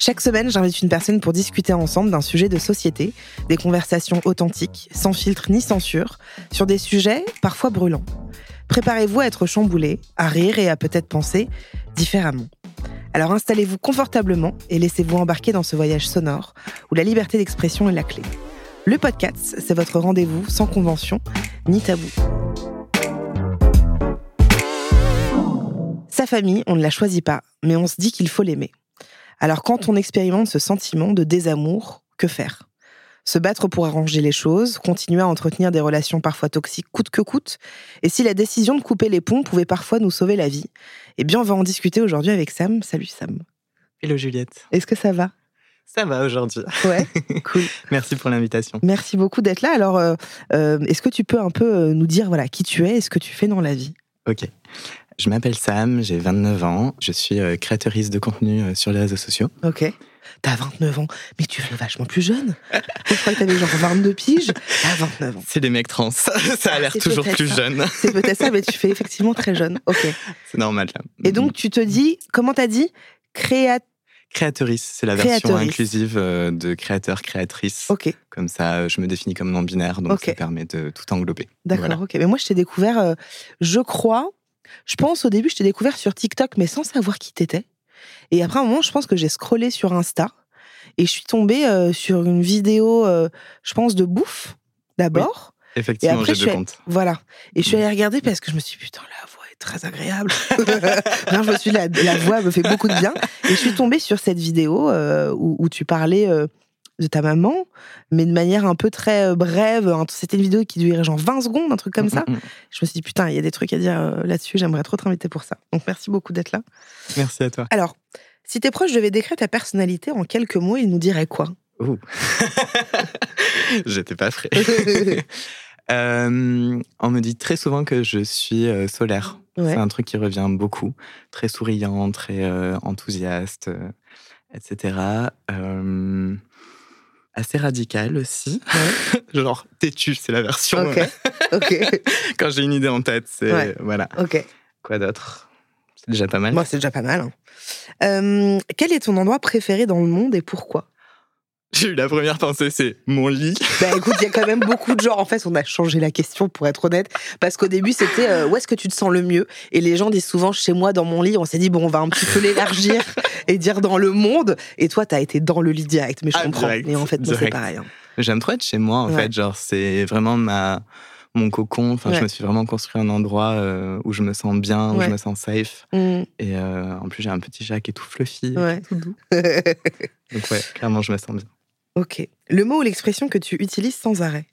Chaque semaine, j'invite une personne pour discuter ensemble d'un sujet de société, des conversations authentiques, sans filtre ni censure, sur des sujets parfois brûlants. Préparez-vous à être chamboulé, à rire et à peut-être penser différemment. Alors installez-vous confortablement et laissez-vous embarquer dans ce voyage sonore où la liberté d'expression est la clé. Le podcast, c'est votre rendez-vous sans convention ni tabou. Sa famille, on ne la choisit pas, mais on se dit qu'il faut l'aimer. Alors quand on expérimente ce sentiment de désamour, que faire? Se battre pour arranger les choses, continuer à entretenir des relations parfois toxiques coûte que coûte, et si la décision de couper les ponts pouvait parfois nous sauver la vie? Eh bien on va en discuter aujourd'hui avec Sam. Salut Sam. Hello Juliette. Est-ce que ça va? Ça va aujourd'hui. Ouais, cool. Merci pour l'invitation. Merci beaucoup d'être là. Alors, euh, euh, est-ce que tu peux un peu euh, nous dire voilà qui tu es et ce que tu fais dans la vie? Ok. Je m'appelle Sam, j'ai 29 ans. Je suis euh, créatrice de contenu euh, sur les réseaux sociaux. Ok. T'as 29 ans, mais tu fais vachement plus jeune. Je crois que t'avais genre 22 piges. T'as 29 ans. C'est les mecs trans. ça a l'air c'est toujours plus ça. jeune. C'est peut-être ça, mais tu fais effectivement très jeune. Ok. C'est normal. là. Et donc, tu te dis, comment t'as dit? Créa... Créatrice, c'est la version inclusive euh, de créateur, créatrice. Ok, Comme ça, je me définis comme non-binaire, donc ça permet de tout englober. d'accord. Voilà. Ok, mais moi, je t'ai découvert, euh, je crois, je pense au début, je t'ai découvert sur TikTok, mais sans savoir qui t'étais. Et après un moment, je pense que j'ai scrollé sur Insta et je suis tombée euh, sur une vidéo, euh, je pense, de bouffe d'abord. Effectivement, après, je deux suis-. Voilà. Et je suis allée regarder parce que je me suis dit, putain, la voix est très agréable. non, je me suis dit, la, la voix me fait beaucoup de bien. Et je suis tombée sur cette vidéo euh, où, où tu parlais de ta maman, mais de manière un peu très euh, brève. C'était une vidéo qui durait genre 20 secondes, un truc comme ça. Mm, mm, mm. Je me suis dit, putain, il y a des trucs à dire euh, là-dessus, j'aimerais trop t'inviter pour ça. Donc merci beaucoup d'être là. Merci à toi. Alors, si tes proches devaient décrire ta personnalité en quelques mots, ils nous diraient quoi? Ouh. J'étais pas frais. Euh, on me dit très souvent que je suis euh, solaire. Ouais. C'est un truc qui revient beaucoup. Très souriant, très euh, enthousiaste, euh, etc. Euh, assez radical aussi. Genre têtu, c'est la version. Ok, ok, Quand j'ai une idée en tête, c'est Ouais. voilà. ok. Quoi d'autre? C'est déjà pas mal. Moi, c'est déjà pas mal. hein. Euh, quel est ton endroit préféré dans le monde et pourquoi? J'ai eu la première pensée, c'est mon lit. Bah écoute, il y a quand même beaucoup de gens. En fait, on a changé la question pour être honnête. Parce qu'au début, c'était euh, où est-ce que tu te sens le mieux? Et les gens disent souvent chez moi, dans mon lit. On s'est dit, bon, on va un petit peu l'élargir et dire dans le monde. Et toi, t'as été dans le lit direct. Mais je Ah, comprends. direct, Mais en fait, c'est pareil. hein. J'aime trop être chez moi, en Ouais. fait. Genre, c'est vraiment ma mon cocon. Enfin, Ouais. je me suis vraiment construit un endroit euh, où je me sens bien, où Ouais. je me sens safe. Mm, Et euh, en plus, j'ai un petit chat qui est tout fluffy, ouais. tout doux. Donc ouais, clairement, je me sens bien. Ok. Le mot ou l'expression que tu utilises sans arrêt?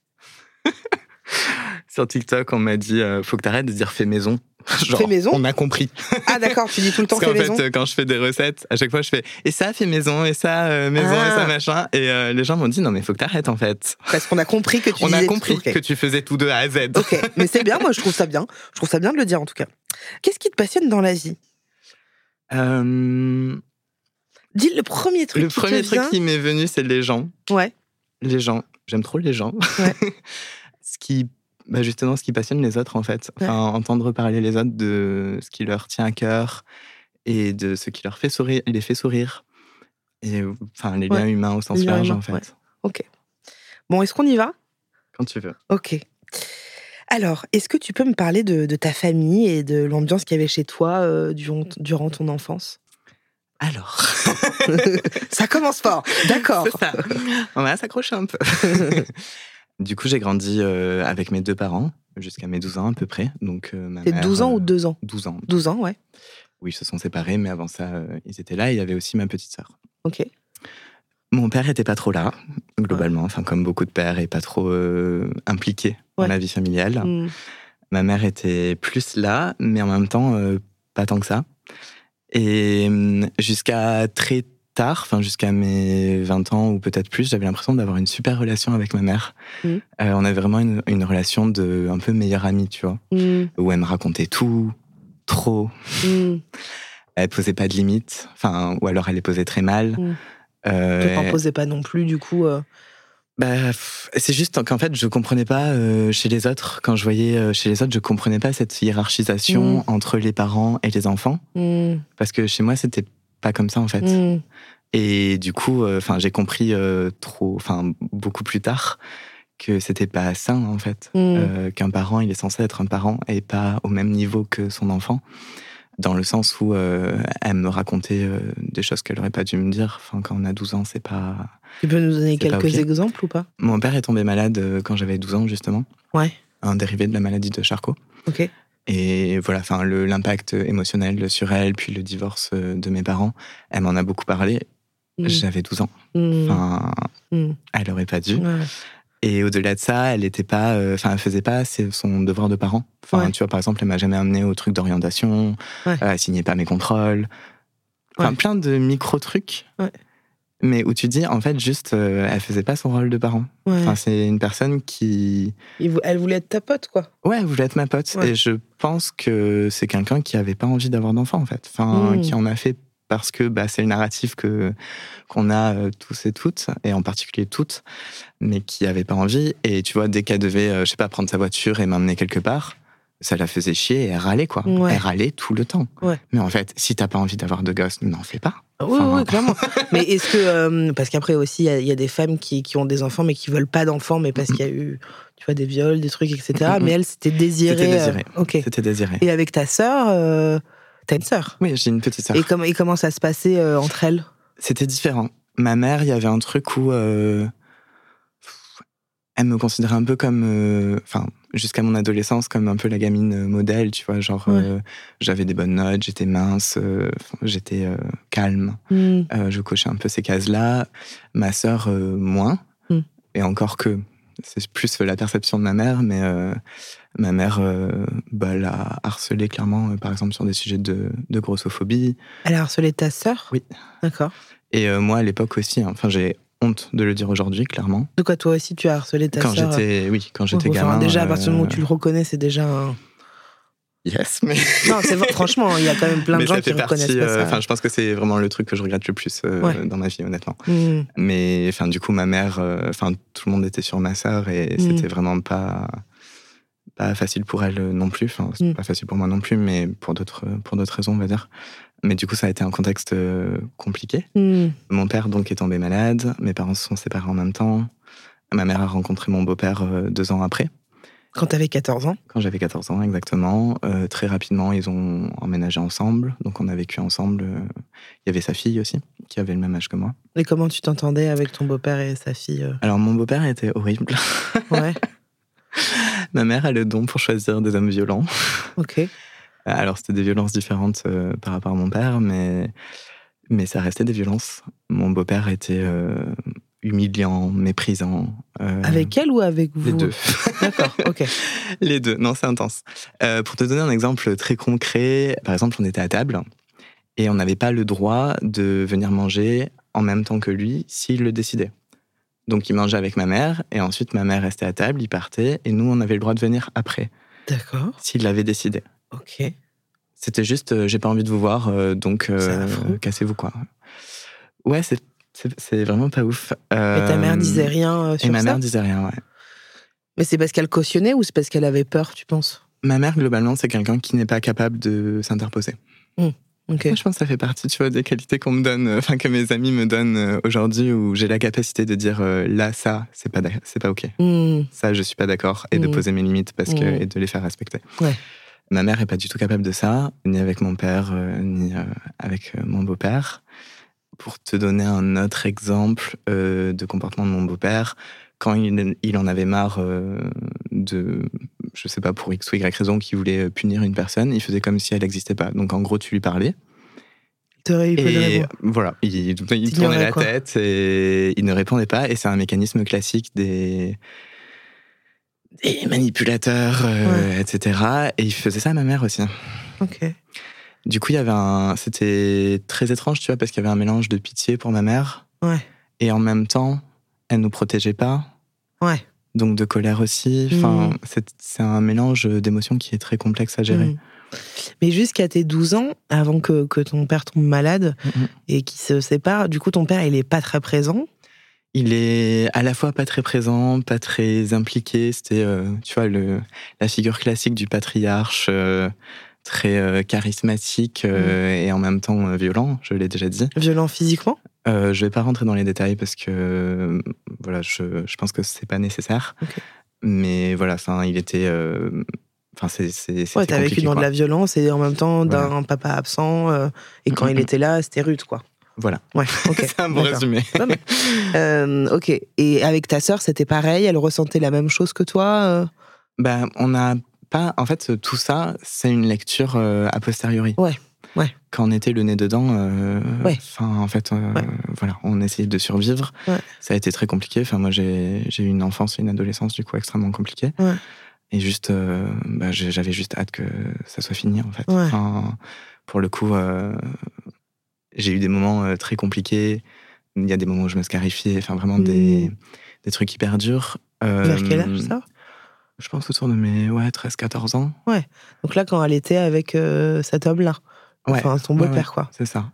Sur TikTok, on m'a dit, euh, faut que t'arrêtes de dire fait maison. Genre, Fait maison? On a compris. Ah d'accord, tu dis tout le temps Parce fait maison? fait, euh, quand je fais des recettes, à chaque fois, je fais et ça fait maison, et ça euh, maison, et Ah. ça machin. Et euh, les gens m'ont dit non, mais faut que t'arrêtes en fait. Parce qu'on a compris que tu On a disais compris tout. Ok. que tu faisais tout de A à Z. Ok, mais c'est bien, moi je trouve ça bien. Je trouve ça bien de le dire en tout cas. Qu'est-ce qui te passionne dans la vie? Euh, Dis le premier truc le qui premier te truc vient. qui m'est venu, c'est les gens. Ouais. Les gens. J'aime trop les gens. Ouais. ce qui, bah justement, ce qui passionne les autres, en fait. Enfin, entendre parler les autres de ce qui leur tient à cœur et de ce qui leur fait sourire, les fait sourire. Et enfin, les Ouais. liens humains au sens Les large, humains, en fait. ouais. Ok. Bon, est-ce qu'on y va? Quand tu veux. Ok. Alors, est-ce que tu peux me parler de, de ta famille et de l'ambiance qu'il y avait chez toi euh, durant, durant ton enfance? Alors. Ça commence fort. D'accord. C'est ça. On va s'accrocher un peu. Du coup, j'ai grandi euh, avec mes deux parents jusqu'à mes 12 ans à peu près. Donc, euh, ma T'es mère, 12 ans euh, ou 2 ans 12 ans. 12 ans, ouais. Oui, ils se sont séparés, mais avant ça, euh, ils étaient là. Et il y avait aussi ma petite sœur. Ok. Mon père était pas trop là, globalement. Enfin, comme beaucoup de pères, et pas trop euh, impliqué Ouais. dans la vie familiale. Mm. Ma mère était plus là, mais en même temps, euh, pas tant que ça. Et hum, jusqu'à très tard, enfin jusqu'à mes 20 ans ou peut-être plus, j'avais l'impression d'avoir une super relation avec ma mère. Mhm. Euh, on avait vraiment une, une relation de un peu meilleure amie, tu vois, Mm. où elle me racontait tout, trop. Mm. Elle posait pas de limites, enfin, ou alors elle les posait très mal. Mhm. Euh, Te t'en posais pas non plus, du coup. euh, bah, c'est juste qu'en fait, je comprenais pas euh, chez les autres. Quand je voyais euh, chez les autres, je comprenais pas cette hiérarchisation Mm. entre les parents et les enfants. mm, Parce que chez moi, c'était pas comme ça, en fait. mm. Et du coup, euh, j'ai compris trop, enfin, beaucoup plus tard que c'était pas sain, en fait. Qu'un parent, il est censé être un parent et pas au même niveau que son enfant. Dans le sens où elle me racontait des choses qu'elle aurait pas dû me dire. Enfin, quand on a 12 ans, c'est pas. Tu peux nous donner quelques exemples ou pas Mon père est tombé malade euh, quand j'avais 12 ans, justement. Ouais. Un dérivé de la maladie de Charcot. Ok. Et voilà, enfin, l'impact émotionnel sur elle, puis le divorce euh, de mes parents, elle m'en a beaucoup parlé. Mm. J'avais 12 ans. Mm. Enfin, Mm. elle aurait pas dû. Ouais. Et au-delà de ça, elle était pas, euh, enfin, elle faisait pas son devoir de parent. Enfin, Ouais. tu vois, par exemple, elle m'a jamais amené au truc d'orientation. Ouais. euh, elle signait pas mes contrôles. Enfin, plein de micro trucs. Mais où tu dis, en fait, juste, euh, elle faisait pas son rôle de parent. Ouais. Enfin, c'est une personne qui, Elle voulait être ta pote, quoi. ouais, elle voulait être ma pote. Ouais. Et je pense que c'est quelqu'un qui avait pas envie d'avoir d'enfant, en fait. Enfin, Mm. qui en a fait parce que bah, c'est le narratif que qu'on a euh, tous et toutes, et en particulier toutes, mais qui avait pas envie. Et tu vois, dès qu'elle devait, euh, je sais pas, prendre sa voiture et m'emmener quelque part, ça la faisait chier et elle râlait, quoi. Ouais. Elle râlait tout le temps. Ouais. Mais en fait, si t'as pas envie d'avoir de gosses, n'en fais pas. Oui, Enfin, oui, clairement. mais est-ce que. euh, parce qu'après aussi, il y a- il y, a des femmes qui, qui ont des enfants, mais qui veulent pas d'enfants, mais parce qu'il y a eu, tu vois, des viols, des trucs, etc. Mais elle, c'était désiré. C'était euh, désiré. ok. C'était désiré. Et avec ta sœur, euh, t'as une sœur. Oui, j'ai une petite sœur. Et, comment et comment ça se passait euh, entre elles? C'était différent. Ma mère, il y avait un truc où euh, elle me considérait un peu comme, euh, enfin, jusqu'à mon adolescence, comme un peu la gamine euh, modèle, tu vois, genre Ouais. euh, j'avais des bonnes notes, j'étais mince, euh, j'étais euh, calme, Hmm. je cochais un peu ces cases-là. Ma sœur, moins. Mm. Et encore que, c'est plus la perception de ma mère, mais ma mère bah, l'a harcelée clairement, par exemple, sur des sujets de, de grossophobie. Elle a harcelé ta sœur? Oui. D'accord. Et moi, à l'époque aussi, hein, enfin, j'ai honte de le dire aujourd'hui, clairement. De quoi toi aussi tu as harcelé ta quand sœur j'étais, oui, quand j'étais Enfin, gamin. Déjà, à partir du moment où euh, tu le reconnais, c'est déjà un. Yes, mais. Non, c'est vrai, franchement, il y a quand même plein de mais gens qui reconnaissent partie. pas euh, ça. Enfin, je pense que c'est vraiment le truc que je regrette le plus euh, Ouais. dans ma vie, honnêtement. Hmm. Mais enfin, du coup, ma mère, euh, enfin, tout le monde était sur ma sœur et Mm. c'était vraiment pas pas facile pour elle euh, non plus. Enfin, c'est Mm. pas facile pour moi non plus, mais pour d'autres pour d'autres raisons, on va dire. Mais du coup, ça a été un contexte euh, compliqué. Hmm. Mon père donc est tombé malade. Mes parents se sont séparés en même temps. Ma mère a rencontré mon beau-père euh, deux ans après. Quand t'avais 14 ans Quand j'avais 14 ans, exactement. Euh, très rapidement, ils ont emménagé ensemble. Donc, on a vécu ensemble. Il y avait sa fille aussi, qui avait le même âge que moi. Et comment tu t'entendais avec ton beau-père et sa fille Alors, mon beau-père était horrible. Ouais, Ma mère a le don pour choisir des hommes violents. ok. Alors, c'était des violences différentes euh, par rapport à mon père, mais, mais ça restait des violences. Mon beau-père était euh, humiliant, méprisant. euh, Avec elle ou avec vous? les deux. D'accord, ok. Les deux, non, c'est intense. Pour te donner un exemple très concret, par exemple, on était à table et on n'avait pas le droit de venir manger en même temps que lui s'il le décidait. Donc il mangeait avec ma mère et ensuite ma mère restait à table, il partait et nous on avait le droit de venir après D'accord, s'il l'avait décidé. Ok. C'était juste euh, j'ai pas envie de vous voir euh, donc euh, cassez-vous quoi. Ouais, c'est vraiment pas ouf. Et ta mère Euh, disait rien sur Et ma ça mère disait rien, ouais. Mais c'est parce qu'elle cautionnait ou c'est parce qu'elle avait peur, tu penses? Ma mère, globalement, c'est quelqu'un qui n'est pas capable de s'interposer. Ok. Je pense que ça fait partie, tu vois, des qualités qu'on me donne, enfin que mes amis me donnent aujourd'hui, où j'ai la capacité de dire euh, là, ça, c'est pas, c'est pas ok. Hmm, Ça, je suis pas d'accord, et de Mm. poser mes limites parce que et de les faire respecter. Ouais. Ma mère est pas du tout capable de ça, ni avec mon père, euh, ni euh, avec euh, mon beau-père. Pour te donner un autre exemple de comportement de mon beau-père, quand il, il en avait marre de, je sais pas, pour X ou Y raison, qu'il voulait punir une personne, il faisait comme si elle n'existait pas. Donc en gros, tu lui parlais. Et voilà, il, il tournait la tête et il ne répondait pas. Et c'est un mécanisme classique des, des manipulateurs, euh, etc. Et il faisait ça à ma mère aussi. Ok. Du coup, il y avait un. C'était très étrange, tu vois, parce qu'il y avait un mélange de pitié pour ma mère. Ouais. Et en même temps, elle nous protégeait pas. Ouais. Donc de colère aussi. Enfin, mm. c'est un mélange d'émotions qui est très complexe à gérer. Mm. Mais jusqu'à tes 12 ans, avant que, que ton père tombe malade mm, et qu'il se sépare, du coup, ton père, il est pas très présent. Il est à la fois pas très présent, pas très impliqué. C'était, euh, tu vois, le, la figure classique du patriarche, euh, très euh, charismatique et en même temps violent, je l'ai déjà dit. Violent physiquement? Euh, Je vais pas rentrer dans les détails parce que voilà, je, je pense que c'est pas nécessaire. Mais voilà, il était Enfin, c'est. Ouais, t'as vécu dans de la violence et en même temps d'un papa absent. Et quand il était là, c'était rude, quoi. Voilà. Ouais, c'est un bon résumé. Euh, ok. Et avec ta sœur, c'était pareil? Elle ressentait la même chose que toi euh? Ben, on n'a pas. En fait, tout ça, c'est une lecture a posteriori. Ouais. Ouais. Quand on était le nez dedans, ouais. enfin, en fait, voilà, on essayait de survivre. Ça a été très compliqué. Enfin, moi, j'ai eu une enfance et une adolescence, du coup, extrêmement compliquées. Et juste, euh, bah, j'avais juste hâte que ça soit fini, en fait. pour le coup, euh, j'ai eu des moments euh, très compliqués. Il y a des moments où je me scarifiais, enfin vraiment des, mmh. des, trucs hyper durs. Vers quel âge ça? Je pense autour de mes ouais, 13-14 ans. Ouais. Donc là, quand elle était avec cet homme-là. Enfin, son beau-père, quoi. C'est ça.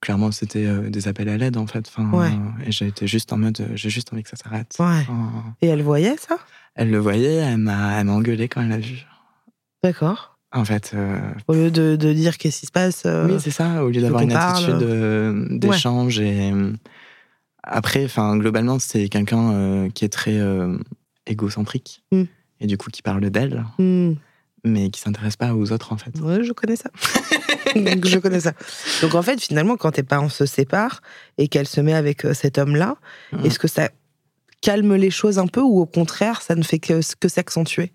Clairement, c'était des appels à l'aide, en fait. Enfin, Et j'ai été juste en mode, j'ai juste envie que ça s'arrête. Ouais. Et elle voyait ça? elle le voyait, elle m'a, engueulé quand elle l'a vu. D'accord. En fait. Euh, au lieu de, dire qu'est-ce qui se passe. Euh, oui, c'est ça. Au lieu d'avoir une attitude euh, d'échange et après, enfin, globalement, c'est quelqu'un qui est très égocentrique hmm. et du coup qui parle d'elle, hmm. mais qui s'intéresse pas aux autres en fait. Ouais, je connais ça. je connais ça. Donc en fait, finalement, quand tes parents se séparent et qu'elle se met avec cet homme-là, hmm. est-ce que ça calme les choses un peu ou au contraire, ça ne fait que, que s'accentuer?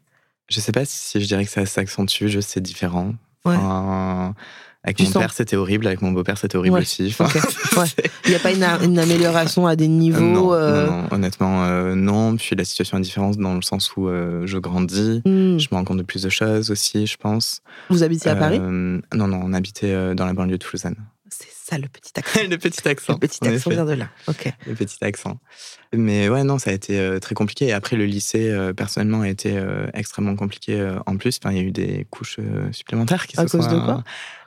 Je sais pas si je dirais que ça s'accentue, juste c'est différent. avec mon père, c'était horrible. Avec mon beau-père, c'était horrible aussi. Il n'y a pas une, amélioration à des niveaux non, euh, honnêtement, euh, non. Puis la situation est différente dans le sens où euh, je grandis. Hmm. Je me rends compte de plus de choses aussi, je pense. Vous habitez à Paris? Non, non, on habitait dans la banlieue de Toulouse. C'est ça le petit accent. le petit accent. Le petit accent vient de là. Ok. Le petit accent. Mais ouais, non, ça a été euh, très compliqué. Et après, le lycée, euh, personnellement, a été euh, extrêmement compliqué en plus. Enfin, il y a eu des couches supplémentaires qui à se cause de quoi?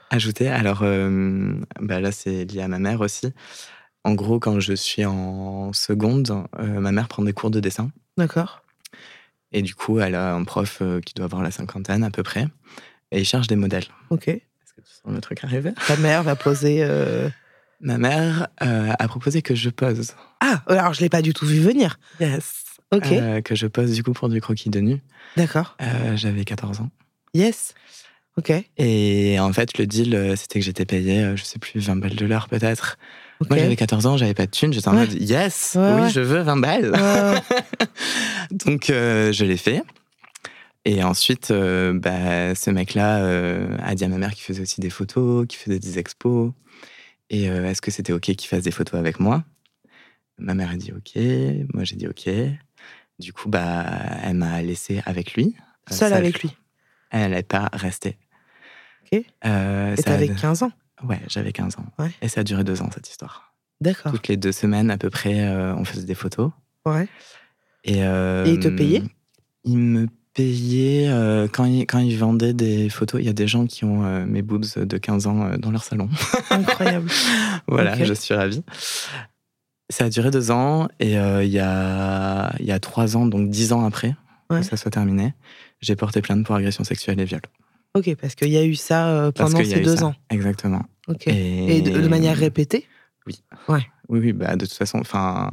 ajoutées. Alors bah là, c'est lié à ma mère aussi. En gros, quand je suis en seconde, ma mère prend des cours de dessin. D'accord. Et du coup, elle a un prof qui doit avoir la cinquantaine à peu près. Et il cherche des modèles. Ok le truc arriver. Ta mère va poser. Euh, Ma mère euh, a proposé que je pose. Ah, alors je l'ai pas du tout vu venir. Yes. Ok. Euh, que je pose du coup pour du croquis de nu. D'accord. J'avais 14 ans. Yes. Ok. Et en fait, le deal, c'était que j'étais payé, je sais plus, 20 balles de l'heure peut-être. Moi, j'avais 14 ans, j'avais pas de thune. J'étais en mode, yes, oui, je veux 20 balles. Donc, je l'ai fait. Et ensuite, euh, bah, ce mec-là euh, a dit à ma mère qu'il faisait aussi des photos, qu'il faisait des expos. Et euh, est-ce que c'était OK qu'il fasse des photos avec moi? Ma mère a dit OK. Moi, j'ai dit OK. Du coup, bah, elle m'a laissé avec lui. Seule avec lui? Elle n'est pas restée. OK. Et t'avais 15 ans? Ouais, j'avais 15 ans. Et ça a duré deux ans, cette histoire. D'accord. Toutes les deux semaines, à peu près, on faisait des photos. Ouais. Et, Et il te payait? Il me payé euh, quand, ils, quand ils vendaient des photos. Il y a des gens qui ont euh, mes boobs de 15 ans euh, dans leur salon. Incroyable. voilà, je suis ravie. Ça a duré deux ans et il y, a, il y a trois ans, donc dix ans après que ça soit terminé, j'ai porté plainte pour agression sexuelle et viol. Ok, parce qu'il y a eu ça pendant ces deux ans. Exactement. Ok. Et, de, manière répétée? Oui. Ouais. Oui, oui, bah, de toute façon, enfin,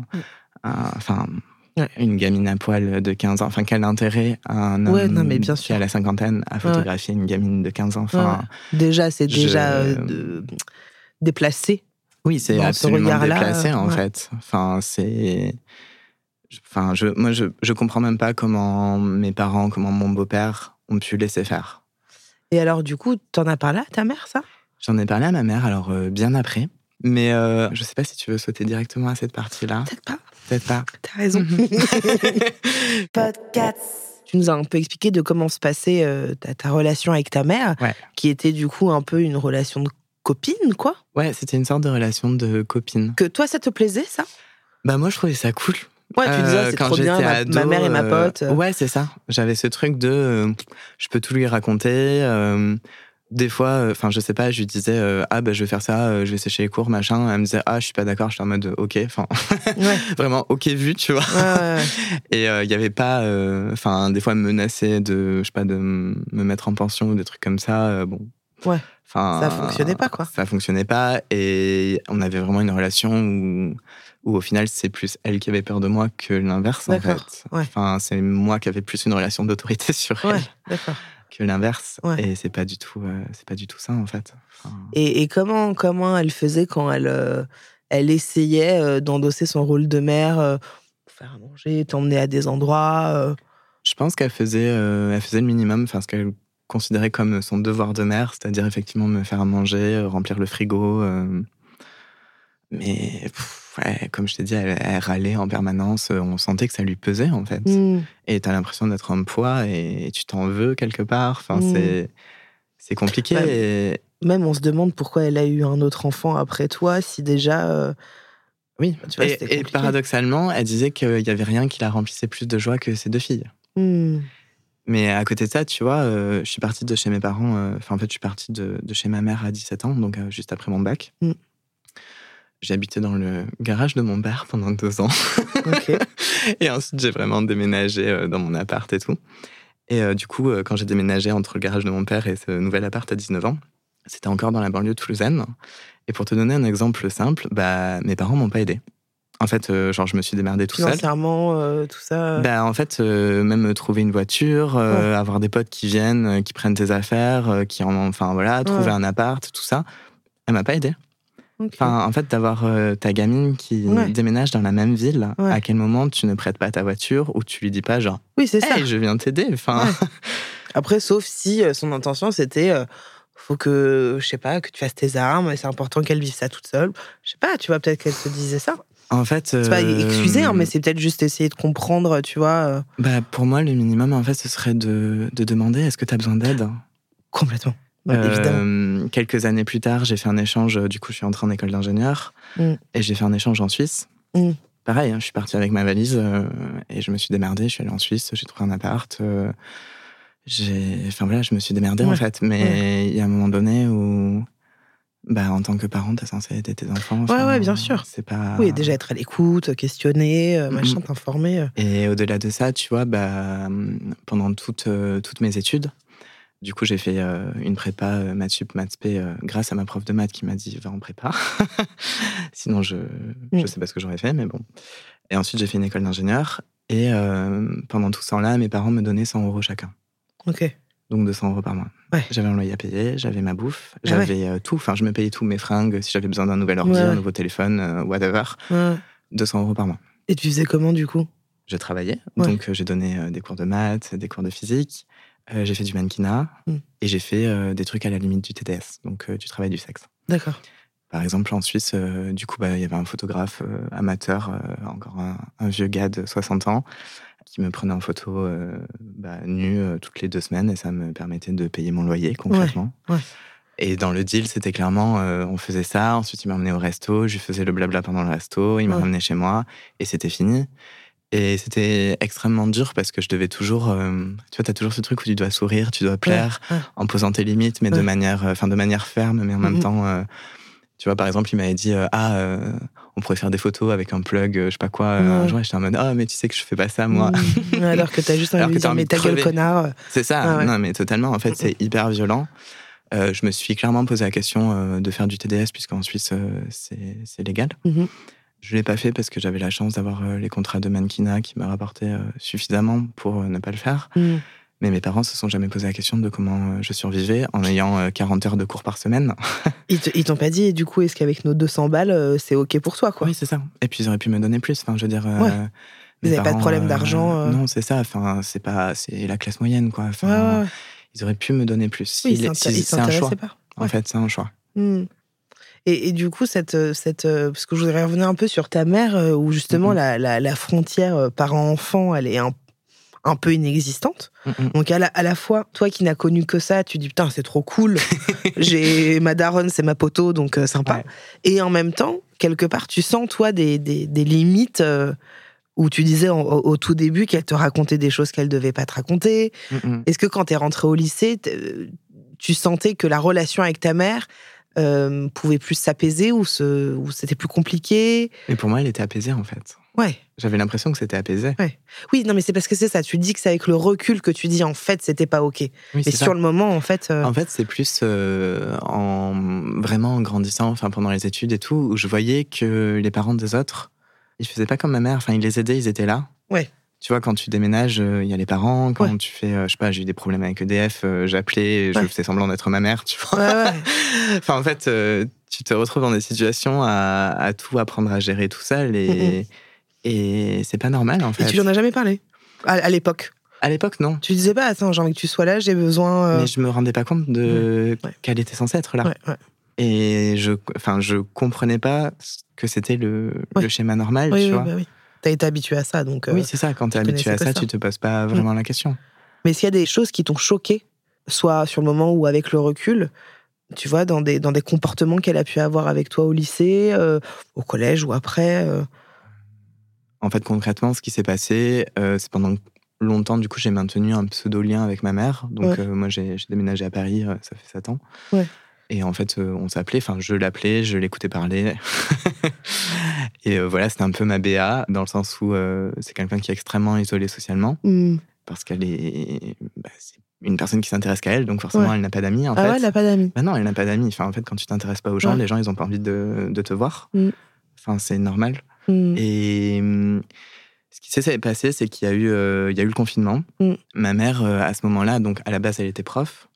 enfin, une gamine à poil de 15 ans. Enfin, quel intérêt un homme non, mais bien sûr. qui a la cinquantaine à photographier une gamine de 15 ans? Enfin, Déjà, c'est déjà euh, déplacé. Oui, c'est absolument déplacé, en fait. Enfin, c'est... Enfin, je, moi, je, je comprends même pas comment mes parents, comment mon beau-père ont pu laisser faire. Et alors, du coup, t'en as parlé à ta mère, ça? J'en ai parlé à ma mère, alors euh, bien après. Mais euh, je sais pas si tu veux sauter directement à cette partie-là. Peut-être pas. Peut-être pas. T'as raison. Podcast. Tu nous as un peu expliqué de comment se passait euh, ta, ta relation avec ta mère, Ouais. qui était du coup un peu une relation de copine, quoi. Ouais, c'était une sorte de relation de copine. Que toi, ça te plaisait, ça? Bah moi, je trouvais ça cool. Ouais, tu disais, Euh, c'est quand trop bien, j'étais ma, ado, ma mère et ma euh, pote. Ouais, c'est ça. J'avais ce truc de, euh, je peux tout lui raconter. Euh, des fois, enfin, je sais pas, je lui disais, euh, ah bah je vais faire ça, euh, je vais sécher les cours, machin. Elle me disait, ah je suis pas d'accord. J'étais en mode, ok, enfin, Ouais. vraiment ok vu, tu vois. Ouais, ouais, ouais. Et il y avait pas, euh, enfin, des fois elle me menaçait de, je sais pas, de me mettre en pension ou des trucs comme ça. euh, bon. Ouais. Enfin, Ça fonctionnait pas, quoi. Ça fonctionnait pas et on avait vraiment une relation où, où au final c'est plus elle qui avait peur de moi que l'inverse en fait. Enfin, c'est moi qui avais plus une relation d'autorité sur elle d'accord. Que l'inverse. Ouais. Et c'est pas du tout, euh, c'est pas du tout ça en fait. Enfin, Et, et comment, comment elle faisait quand elle, euh, elle essayait euh, d'endosser son rôle de mère, faire à manger, t'emmener à des endroits Je pense qu'elle faisait, elle faisait le minimum, enfin ce qu'elle considérait comme son devoir de mère, c'est-à-dire effectivement me faire à manger, remplir le frigo. mais pff, comme je t'ai dit, elle, elle râlait en permanence. euh, On sentait que ça lui pesait en fait. hmm, Et t'as l'impression d'être un poids et, tu t'en veux quelque part. Enfin, Mm. c'est compliqué. Bah, et- Même on se demande pourquoi elle a eu un autre enfant après toi, si déjà. euh, Oui. tu vois, et, et paradoxalement, elle disait qu'il y avait rien qui la remplissait plus de joie que ses deux filles. hmm, Mais à côté de ça, tu vois, euh, je suis partie de chez mes parents. euh, Enfin, en fait, je suis partie de, de chez ma mère à 17 ans, donc euh, juste après mon bac. Mm. J'ai habité dans le garage de mon père pendant deux ans. et ensuite, j'ai vraiment déménagé euh, dans mon appart et tout. Et euh, du coup, euh, quand j'ai déménagé entre le garage de mon père et ce nouvel appart à 19 ans, c'était encore dans la banlieue toulousaine. Et pour te donner un exemple simple, bah, mes parents m'ont pas aidé. En fait, euh, genre, je me suis démerdé tout seul. Financièrement, euh, tout ça. Bah, en fait, euh, même trouver une voiture, avoir des potes qui viennent, qui prennent tes affaires, qui en, enfin voilà, trouver Ouais. un appart, tout ça, elle m'a pas aidé. Enfin, en fait, d'avoir euh, ta gamine qui Ouais. déménage dans la même ville, Ouais. à quel moment tu ne prêtes pas ta voiture ou tu lui dis pas genre, oui, c'est ça. hey, je viens t'aider. Enfin, Ouais. Après, sauf si euh, son intention c'était. euh, faut que, je sais pas, que tu fasses tes armes, et c'est important qu'elle vive ça toute seule. Je sais pas, tu vois, peut-être qu'elle te disait ça. en fait, C'est pas excusé, hein, mais c'est peut-être juste essayer de comprendre, tu vois. bah, pour moi, le minimum, en fait, ce serait de, de demander est-ce que tu as besoin d'aide? Complètement. Ouais. Euh, quelques années plus tard, j'ai fait un échange. euh, Du coup, je suis entrée en école d'ingénieur Mm. et j'ai fait un échange en Suisse. Mm. Pareil, hein, je suis partie avec ma valise euh, et je me suis démerdée. Je suis allée en Suisse, j'ai trouvé un appart. euh, j'ai, enfin voilà, je me suis démerdée en Ouais. fait. Mais il y a un moment donné où, bah, en tant que parent, t'es censé aider tes enfants. Ouais, enfin, ouais, bien sûr. C'est pas. Oui, déjà être à l'écoute, questionner, Mm. machin, t'informer. Et au-delà de ça, tu vois, bah, pendant toutes, toutes mes études, du coup, j'ai fait euh, une prépa euh, maths sup, maths euh, grâce à ma prof de maths qui m'a dit va en prépa. Sinon, je je Mm. sais pas ce que j'aurais fait, mais bon. Et ensuite, j'ai fait une école d'ingénieur. Et euh, pendant tout ce temps-là, mes parents me donnaient 100 euros chacun. Ok. Donc 200 euros par mois. Ouais. J'avais un loyer à payer, j'avais ma bouffe, Ah j'avais tout. Enfin, je me payais tout, mes fringues, si j'avais besoin d'un nouvel ordi, Ouais, un nouveau téléphone, whatever. Ouais. 200 euros par mois. Et tu faisais comment du coup? Je travaillais. Donc, j'ai donné des cours de maths, des cours de physique. Euh, j'ai fait du mannequinat Mm. et j'ai fait euh, des trucs à la limite du TDS, donc euh, du travail du sexe. D'accord. Par exemple, en Suisse, du coup, bah, il y avait un photographe amateur, encore un, un vieux gars de 60 ans, qui me prenait en photo bah, nu euh, toutes les deux semaines et ça me permettait de payer mon loyer concrètement. ouais. Et dans le deal, c'était clairement, euh, on faisait ça, ensuite il m'emmenait au resto, je lui faisais le blabla pendant le resto, il m'a Ouais. ramené chez moi et c'était fini. Et c'était extrêmement dur parce que je devais toujours, euh, tu vois, t'as toujours ce truc où tu dois sourire, tu dois plaire, ouais. en posant tes limites, mais de manière, euh, de manière ferme, mais en même Mhm. temps, euh, tu vois, par exemple, il m'avait dit, ah, on pourrait faire des photos avec un plug, je sais pas quoi. Un jour, et j'étais en mode, ah, mais tu sais que je fais pas ça, moi. Mm. Alors que t'as juste envie Alors de que t'as dire, mais de ta gueule, connard. C'est ça, Ah non, mais totalement. En fait, c'est hyper violent. Je me suis clairement posé la question de faire du TDS, puisqu'en Suisse, c'est légal. Mhm. Je l'ai pas fait parce que j'avais la chance d'avoir euh, les contrats de mannequinat qui me rapportaient euh, suffisamment pour euh, ne pas le faire. Mm. Mais mes parents se sont jamais posé la question de comment je survivais en ayant euh, 40 heures de cours par semaine. Ils t'ont pas dit, du coup, est-ce qu'avec nos 200 balles, c'est OK pour toi, quoi? Oui, c'est ça. Et puis ils auraient pu me donner plus. Enfin, je veux dire, Ouais. Mes n'avaient pas de problème d'argent. euh. Non, c'est ça. Enfin, c'est pas, c'est la classe moyenne, quoi. Enfin, Ouais, ouais, ouais. ils auraient pu me donner plus. Oui, ils si- ils c'est un choix. s'intéressaient pas. En fait, c'est un choix. Hmm. Et, et du coup, cette, euh, cette, euh, parce que je voudrais revenir un peu sur ta mère, euh, où justement la, la, la frontière parent-enfant, elle est un, un peu inexistante. Donc à la, à la fois, toi qui n'as connu que ça, tu dis putain, c'est trop cool. J'ai ma daronne, c'est ma poteau, donc euh, sympa. Ouais. Et en même temps, quelque part, tu sens toi des, des, des limites euh, où tu disais au, au tout début qu'elle te racontait des choses qu'elle devait pas te raconter. Est-ce que quand tu es rentré au lycée, tu sentais que la relation avec ta mère euh, pouvait plus s'apaiser ou, se, ou c'était plus compliqué? Mais pour moi, elle était apaisée, en fait. Ouais. J'avais l'impression que c'était apaisé. Oui, non, mais c'est parce que c'est ça. Tu dis que c'est avec le recul que tu dis en fait, c'était pas OK. Oui, Mais ça. sur le moment, en fait. euh, En fait, c'est plus euh, en vraiment en grandissant, enfin pendant les études et tout, où je voyais que les parents des autres, ils faisaient pas comme ma mère. Enfin, ils les aidaient, ils étaient là. Ouais. Tu vois, quand tu déménages, euh, il y a les parents. Quand Ouais. tu fais, euh, je sais pas, j'ai eu des problèmes avec EDF, euh, j'appelais, je faisais semblant d'être ma mère, tu vois. enfin, en fait, tu te retrouves dans des situations à, à tout apprendre à gérer tout seul et, et c'est pas normal en Et fait. tu lui en as jamais parlé? À, à l'époque? À l'époque, non. Tu disais pas, attends, j'ai envie que tu sois là, j'ai besoin. euh, Mais je me rendais pas compte de Ouais. qu'elle était censée être là. ouais, ouais. Et je, enfin, je comprenais pas que c'était le, schéma normal, tu vois. bah oui. T'as été habitué à ça, donc. euh, oui, c'est ça. Quand t'es tu habitué à ça, ça. Mm. tu te poses pas vraiment la question. Mais s'il y a des choses qui t'ont choqué, soit sur le moment ou avec le recul, tu vois, dans des, dans des comportements qu'elle a pu avoir avec toi au lycée, euh, au collège ou après. euh, En fait, concrètement, ce qui s'est passé, euh, c'est pendant longtemps, du coup, j'ai maintenu un pseudo-lien avec ma mère. Donc, Ouais. euh, moi, j'ai déménagé à Paris, euh, ça fait 7 ans. Ouais. Et en fait, euh, on s'appelait, enfin, je l'appelais, je l'écoutais parler. et euh, voilà, c'était un peu ma BA, dans le sens où euh, c'est quelqu'un qui est extrêmement isolé socialement, hmm. parce qu'elle est. bah, une personne qui s'intéresse qu'à elle, donc forcément, Ouais. elle n'a pas d'amis, en Ah fait. ouais, elle n'a pas d'amis. Bah non, elle n'a pas d'amis. Enfin, en fait, quand tu t'intéresses pas aux gens, Ouais. les gens, ils ont pas envie de, de te voir. Mm. Enfin, c'est normal. Hmm. Et ce qui s'est passé, c'est qu'il y, a eu, euh, il y a eu le confinement. Mm. Ma mère, euh, à ce moment-là, donc à la base, elle était prof.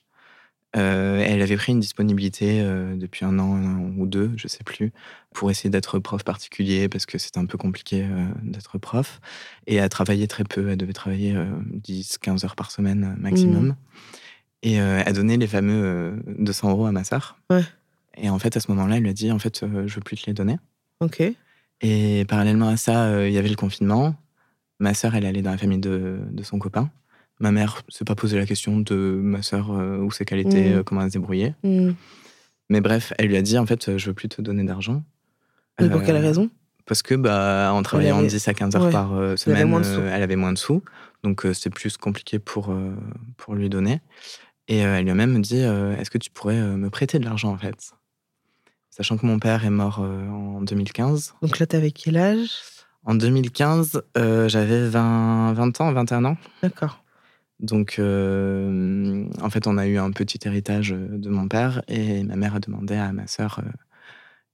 Euh, elle avait pris une disponibilité euh, depuis un an, un an ou deux, je sais plus, pour essayer d'être prof particulier parce que c'était un peu compliqué euh, d'être prof. Et elle travaillait très peu, elle devait travailler 10-15 heures par semaine maximum. Mm. Et elle donnait les fameux euh, 200 euros à ma sœur. Ouais. Et en fait, à ce moment-là, elle lui a dit en fait, je veux plus te les donner. Ok. Et parallèlement à ça, il y avait le confinement. Ma sœur, elle allait dans la famille de, de son copain. Ma mère s'est pas posé la question de ma sœur, euh, où c'est qu'elle était, Mhm. euh, comment elle se débrouillait. Hmm. Mais bref, elle lui a dit en fait, euh, je veux plus te donner d'argent. Mais pour Euh, quelle raison? Parce que bah, en travaillant avait- 10 à 15 heures ouais, par euh, semaine, euh, elle avait moins de sous. Donc euh, c'était plus compliqué pour, euh, pour lui donner. Et euh, elle lui a même dit euh, Est-ce que tu pourrais euh, me prêter de l'argent en fait? Sachant que mon père est mort euh, en 2015. Donc là, t'avais quel âge? En 2015, euh, j'avais 20, 20 ans, 21 ans. D'accord. Donc, euh, en fait, on a eu un petit héritage euh, de mon père et ma mère a demandé à ma sœur euh,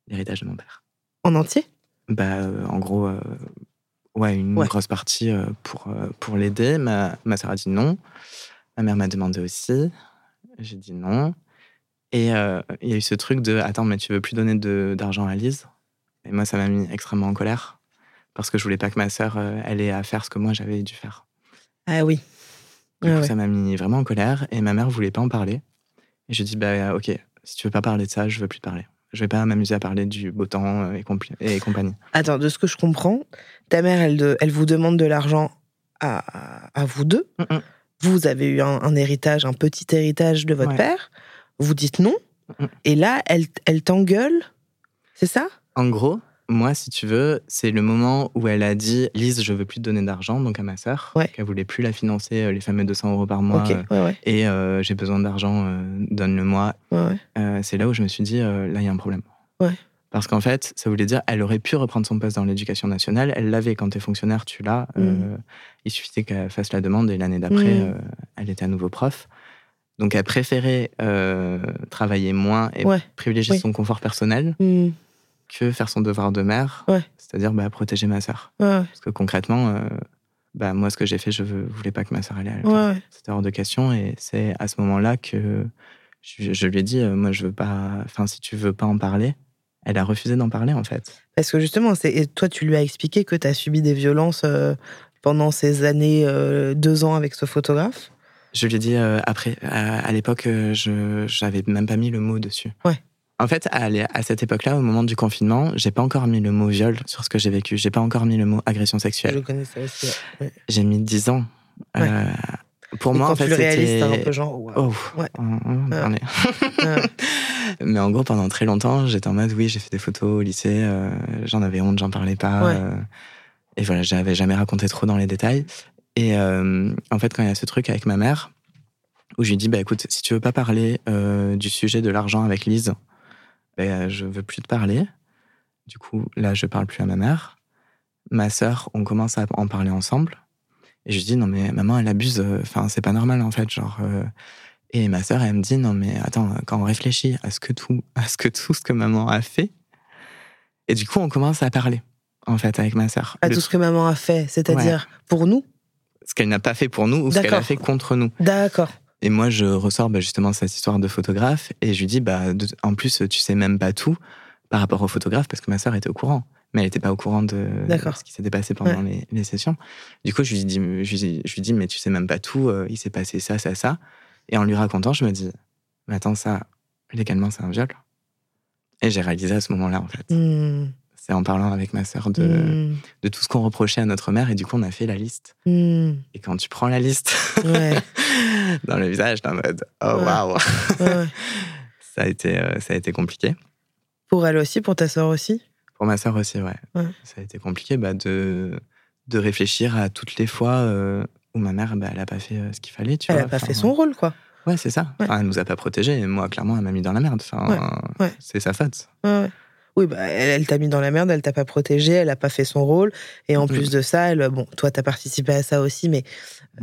l'héritage de mon père. En entier? Bah, euh, en gros, ouais, une Ouais. grosse partie pour, pour l'aider. Ma, ma sœur a dit non. Ma mère m'a demandé aussi. J'ai dit non. Et il y a eu ce truc de Attends, mais tu veux plus donner d'argent à Lise? Et moi, ça m'a mis extrêmement en colère parce que je voulais pas que ma sœur elle ait à faire ce que moi j'avais dû faire. Ah oui. Du coup, ça m'a mis vraiment en colère et ma mère voulait pas en parler. Et j'ai dit bah ok, si tu veux pas parler de ça, je veux plus te parler. Je vais pas m'amuser à parler du beau temps euh, et, compli- et compagnie. Attends, de ce que je comprends, ta mère, elle, de- elle vous demande de l'argent à, à vous deux. Mm-mm. Vous avez eu un, un héritage, un petit héritage de votre Ouais. père. Vous dites non. Mm-mm. Et là, elle, elle t'engueule. C'est ça? En gros, moi, si tu veux, c'est le moment où elle a dit Lise, je veux plus te donner d'argent, donc à ma sœur, Ouais. qu'elle voulait plus la financer, euh, les fameux 200 euros par mois. Euh, Ouais, ouais. et euh, j'ai besoin d'argent, euh, donne-le-moi. c'est là où je me suis dit, là, il y a un problème. Parce qu'en fait, ça voulait dire, elle aurait pu reprendre son poste dans l'éducation nationale. Elle l'avait quand tu es fonctionnaire, tu l'as. Euh, il suffisait qu'elle fasse la demande et l'année d'après, Mm. elle était à nouveau prof. Donc, elle préférait travailler moins et privilégier Oui. son confort personnel Hmm. Que faire son devoir de mère, Ouais. c'est-à-dire bah, protéger ma sœur. Ouais. Parce que concrètement, euh, bah, moi, ce que j'ai fait, je ne voulais pas que ma sœur allait à l'école. Ouais. C'était hors de question. Et c'est à ce moment-là que je, je lui ai dit, euh, moi, je veux pas. Enfin, si tu veux pas en parler, elle a refusé d'en parler en fait. Parce que justement, c'est toi, tu lui as expliqué que tu as subi des violences euh, pendant ces années, deux ans avec ce photographe. Je lui ai dit après, à, à l'époque, je j'avais même pas mis le mot dessus. Ouais. En fait, à, cette époque-là, au moment du confinement, j'ai pas encore mis le mot viol sur ce que j'ai vécu. J'ai pas encore mis le mot agression Je sexuelle. connais ça aussi. ouais. Ouais. J'ai mis 10 ans. Euh, pour Et moi, quand en fait, c'était. un peu genre. Oh, Ouais. on- on. Mais en gros, pendant très longtemps, j'étais en mode oui, j'ai fait des photos au lycée, euh, j'en avais honte, j'en parlais pas. Euh, et voilà, j'avais jamais raconté trop dans les détails. Et en fait, quand il y a ce truc avec ma mère, où je lui dis bah écoute, si tu veux pas parler du sujet de l'argent avec Lise, ben, je veux plus te parler. Du coup, là, je parle plus à ma mère. Ma sœur, on commence à en parler ensemble. Et je lui dis non mais maman, elle abuse. euh, Enfin, c'est pas normal en fait, genre. euh, et ma sœur, elle me dit non mais attends, quand on réfléchit à ce que tout, à ce que tout ce que maman a fait, et du coup on commence à parler en fait avec ma sœur. À Le tout ce que maman a fait, c'est-à-dire pour nous? ce qu'elle n'a pas fait pour nous ou ce qu'elle a fait contre nous. D'accord. Et moi je ressors bah, justement cette histoire de photographe et je lui dis bah de- en plus tu sais même pas tout par rapport au photographe parce que ma sœur était au courant. Mais elle n'était pas au courant de ce qui s'était passé pendant les, les sessions. Du coup, je lui dis, je lui dis, je lui dis mais tu sais même pas tout. euh, il s'est passé ça, ça, ça. Et en lui racontant, je me dis, mais attends, ça, légalement, c'est un viol. Et j'ai réalisé à ce moment-là, en fait. Hmm. C'est en parlant avec ma sœur de, Hmm. de tout ce qu'on reprochait à notre mère. Et du coup, on a fait la liste. Hmm. Et quand tu prends la liste Ouais. dans le visage, t'es en mode, oh waouh, ouais. ça, a été, euh, ça a été compliqué. Pour elle aussi, pour ta sœur aussi? Pour ma sœur aussi, ouais. Ouais. Ça a été compliqué bah, de, de réfléchir à toutes les fois euh, où ma mère, bah, elle a pas fait euh, ce qu'il fallait. Tu Elle vois. a pas fait son rôle, quoi. Ouais, c'est ça. Enfin, elle nous a pas protégés. Et moi, clairement, elle m'a mis dans la merde. Enfin, c'est sa faute. Oui, bah, elle, elle t'a mis dans la merde, elle t'a pas protégé, elle a pas fait son rôle. Et en Mhm. plus de ça, elle, bon, toi, t'as participé à ça aussi, mais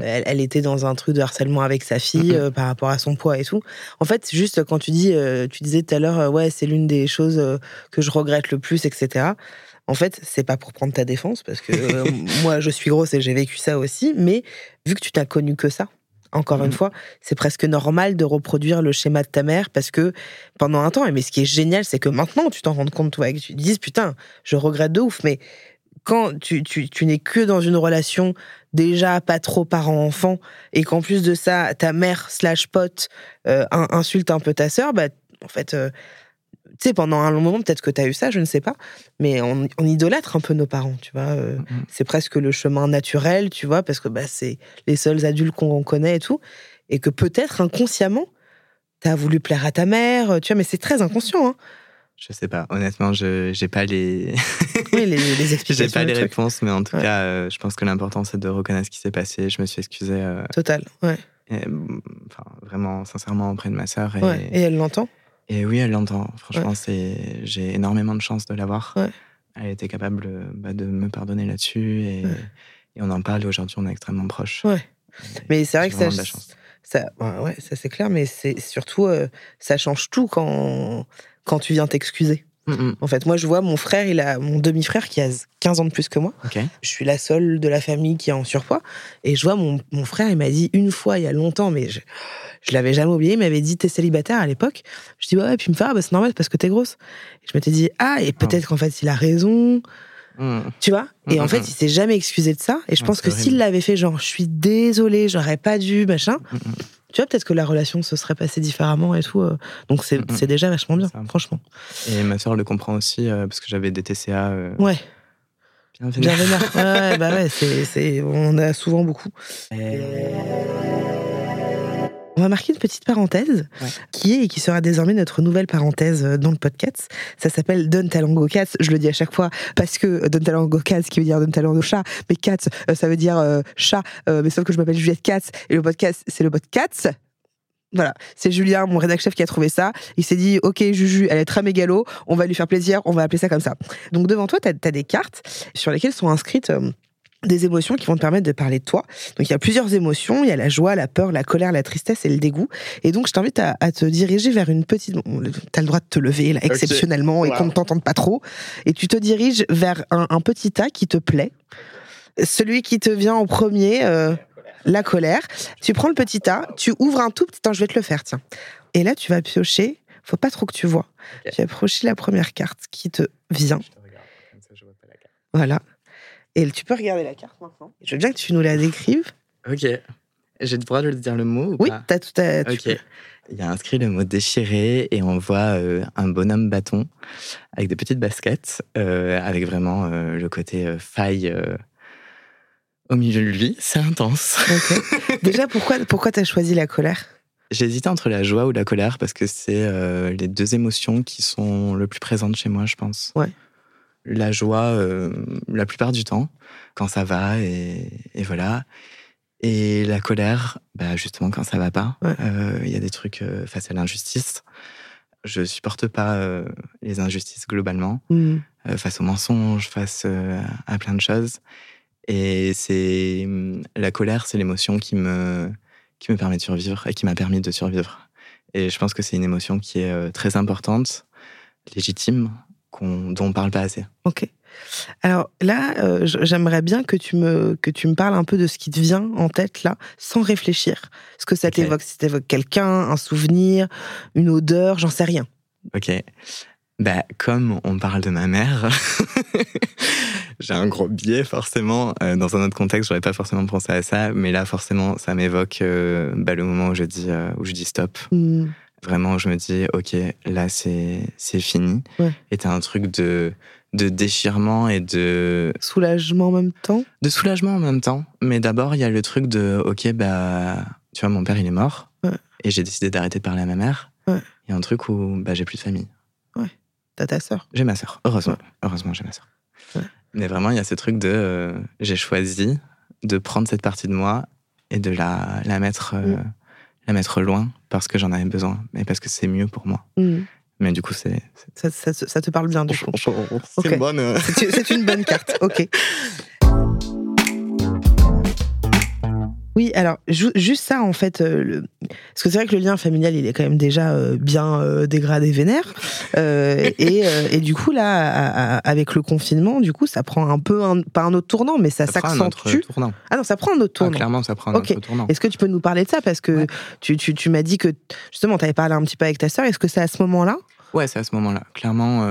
elle, elle était dans un truc de harcèlement avec sa fille euh, par rapport à son poids et tout. En fait, juste quand tu dis, euh, tu disais tout à l'heure, euh, ouais, c'est l'une des choses que je regrette le plus, etc. En fait, c'est pas pour prendre ta défense, parce que moi, je suis grosse et j'ai vécu ça aussi, mais vu que tu t'as connu que ça, encore une Mhm. fois, c'est presque normal de reproduire le schéma de ta mère parce que pendant un temps, mais ce qui est génial, c'est que maintenant tu t'en rends compte, toi, et que tu te dises, putain, je regrette de ouf, mais quand tu, tu, tu n'es que dans une relation déjà pas trop parent-enfant et qu'en plus de ça, ta mère slash pote euh, in- insulte un peu ta sœur, bah, en fait, euh, tu sais, pendant un long moment, peut-être que tu as eu ça, je ne sais pas, mais on, on idolâtre un peu nos parents, tu vois. euh, Mhm. c'est presque le chemin naturel, tu vois, parce que bah, c'est les seuls adultes qu'on connaît et tout, et que peut-être inconsciemment, tu as voulu plaire à ta mère, tu vois, mais c'est très inconscient, hein. Je sais pas. Honnêtement, je j'ai pas les. Oui, les, les explications. J'ai pas le les truc. réponses, mais en tout Ouais. cas, euh, je pense que l'important c'est de reconnaître ce qui s'est passé. Je me suis excusé, euh, Total, ouais. et, mm, enfin, vraiment sincèrement auprès de ma sœur. Et, ouais. Et elle l'entend et oui, elle l'entend. Franchement, c'est j'ai énormément de chance de l'avoir. Ouais. Elle était capable bah, de me pardonner là-dessus et, Ouais. et on en parle. et Aujourd'hui, on est extrêmement proches. Ouais. Et Mais c'est vrai que ça, ça, ouais, ça c'est clair, mais c'est surtout, euh, ça change tout quand, quand tu viens t'excuser. Mm, mm. En fait, moi, je vois mon frère, il a mon demi-frère qui a 15 ans de plus que moi. Je suis la seule de la famille qui est en surpoids. Et je vois mon, mon frère, il m'a dit une fois, il y a longtemps, mais je, je l'avais jamais oublié, il m'avait dit T'es célibataire à l'époque Je dis Ouais, et puis il me fait Ah, bah, c'est normal parce que t'es grosse. Et je m'étais dit Ah, et peut-être qu'en fait, il a raison. Mm. Tu vois? Et en fait, il s'est jamais excusé de ça. Et je Ah, pense que s'il l'avait fait, genre, je suis désolée, j'aurais pas dû, machin. Tu vois, peut-être que la relation se serait passée différemment et tout. euh. Donc c'est déjà vachement bien, franchement. Et ma sœur le comprend aussi euh, parce que j'avais des TCA euh, Ouais, bien vénère. Ouais, ouais, bah ouais, c'est, c'est, on en a souvent beaucoup. On va marquer une petite parenthèse Ouais. qui est et qui sera désormais notre nouvelle parenthèse euh, dans le podcast. Ça s'appelle Don Talango Cats. Je le dis à chaque fois parce que Don Talango Cats, qui veut dire Don Talango chat, mais Cats, euh, ça veut dire euh, chat, euh, mais sauf que je m'appelle Juliette Katz et le podcast, c'est le podcast. Voilà, c'est Julien, mon rédac chef, qui a trouvé ça. Il s'est dit, ok, Juju, elle est très mégalo, on va lui faire plaisir, on va appeler ça comme ça. Donc devant toi, tu as, des cartes sur lesquelles sont inscrites euh, des émotions qui vont te permettre de parler de toi. Donc il y a plusieurs émotions, il y a la joie, la peur, la colère, la tristesse et le dégoût. Et donc je t'invite à, à te diriger vers une petite... Tu as le droit de te lever là, exceptionnellement et qu'on ne t'entende pas trop. Et tu te diriges vers un, un petit tas qui te plaît. Celui qui te vient en premier, euh, la colère. Tu prends le petit tas, tu ouvres un tout petit... Attends, je vais te le faire, tiens. Et là, tu vas piocher faut pas trop que tu vois. J'ai approché la première carte qui te vient. Je te regarde, comme ça je vois pas la carte. Voilà. Et tu peux regarder la carte maintenant. Je veux bien que tu nous la décrives. Ok. J'ai le droit de dire le mot ou Oui, pas t'as tout à. Ok. peux. Il y a inscrit le mot déchiré et on voit euh, un bonhomme bâton avec des petites baskets, euh, avec vraiment euh, le côté faille au milieu de lui. C'est intense. Ok. Déjà, pourquoi, pourquoi t'as choisi la colère? Hésité entre la joie ou la colère parce que c'est les deux émotions qui sont le plus présentes chez moi, je pense. Ouais. La joie, euh, la plupart du temps, quand ça va, et, et voilà. Et la colère, bah, justement, quand ça va pas. Ouais. Euh, Il y a des trucs euh, face à l'injustice. Je supporte pas les injustices globalement, euh, face aux mensonges, face à plein de choses. Et c'est hum, la colère, c'est l'émotion qui me qui me permet de survivre et qui m'a permis de survivre. Et je pense que c'est une émotion qui est très importante, légitime, dont on parle pas assez. Ok. Alors là, euh, j'aimerais bien que tu, me, que tu me parles un peu de ce qui te vient en tête là, sans réfléchir. Ce que ça t'évoque. Si ça t'évoque quelqu'un, un souvenir, une odeur, j'en sais rien. Ok. Bah, comme on parle de ma mère, j'ai un gros biais forcément. Euh, dans un autre contexte, j'aurais pas forcément pensé à ça, mais là, forcément, ça m'évoque euh, bah, le moment où je dis, où je dis stop. Hmm. Vraiment, je me dis, ok, là, c'est, c'est fini. Ouais. Et t'as un truc de, de déchirement et de, Soulagement en même temps? de soulagement en même temps. Mais d'abord, il y a le truc de, ok, bah, tu vois, mon père, il est mort. Ouais. Et j'ai décidé d'arrêter de parler à ma mère. Ouais. Il y a un truc où, bah, j'ai plus de famille. T'as ta sœur. J'ai ma sœur, heureusement. Ouais. Heureusement, j'ai ma sœur. Ouais. Mais vraiment, il y a ce truc de. euh, j'ai choisi de prendre cette partie de moi et de la, la, mettre, euh, Mm. La mettre loin parce que j'en avais besoin et parce que c'est mieux pour moi. Hmm. Mais du coup, c'est. Ça, ça- ça te parle bien du coup. C'est une bonne. euh, une bonne carte, ok. Oui, alors ju- juste ça en fait, euh, le- parce que c'est vrai que le lien familial il est quand même déjà euh, bien euh, dégradé vénère, et, et du coup là à- à- avec le confinement du coup ça prend un peu un, pas un autre tournant mais ça, ça s'accentue. Ah non ça prend un autre Ah, tournant. clairement, ça prend un autre tournant. Est-ce que tu peux nous parler de ça? Parce que Ouais. tu, tu, tu m'as dit que justement tu avais parlé un petit peu avec ta sœur. Est-ce que c'est à ce moment-là? Ouais, c'est à ce moment-là. Clairement,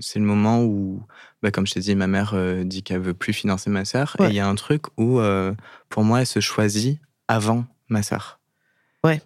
c'est le moment où, bah, comme je t'ai dit, ma mère dit qu'elle veut plus financer ma sœur. Ouais. Et il y a un truc où, pour moi, elle se choisit avant ma sœur. Ouais.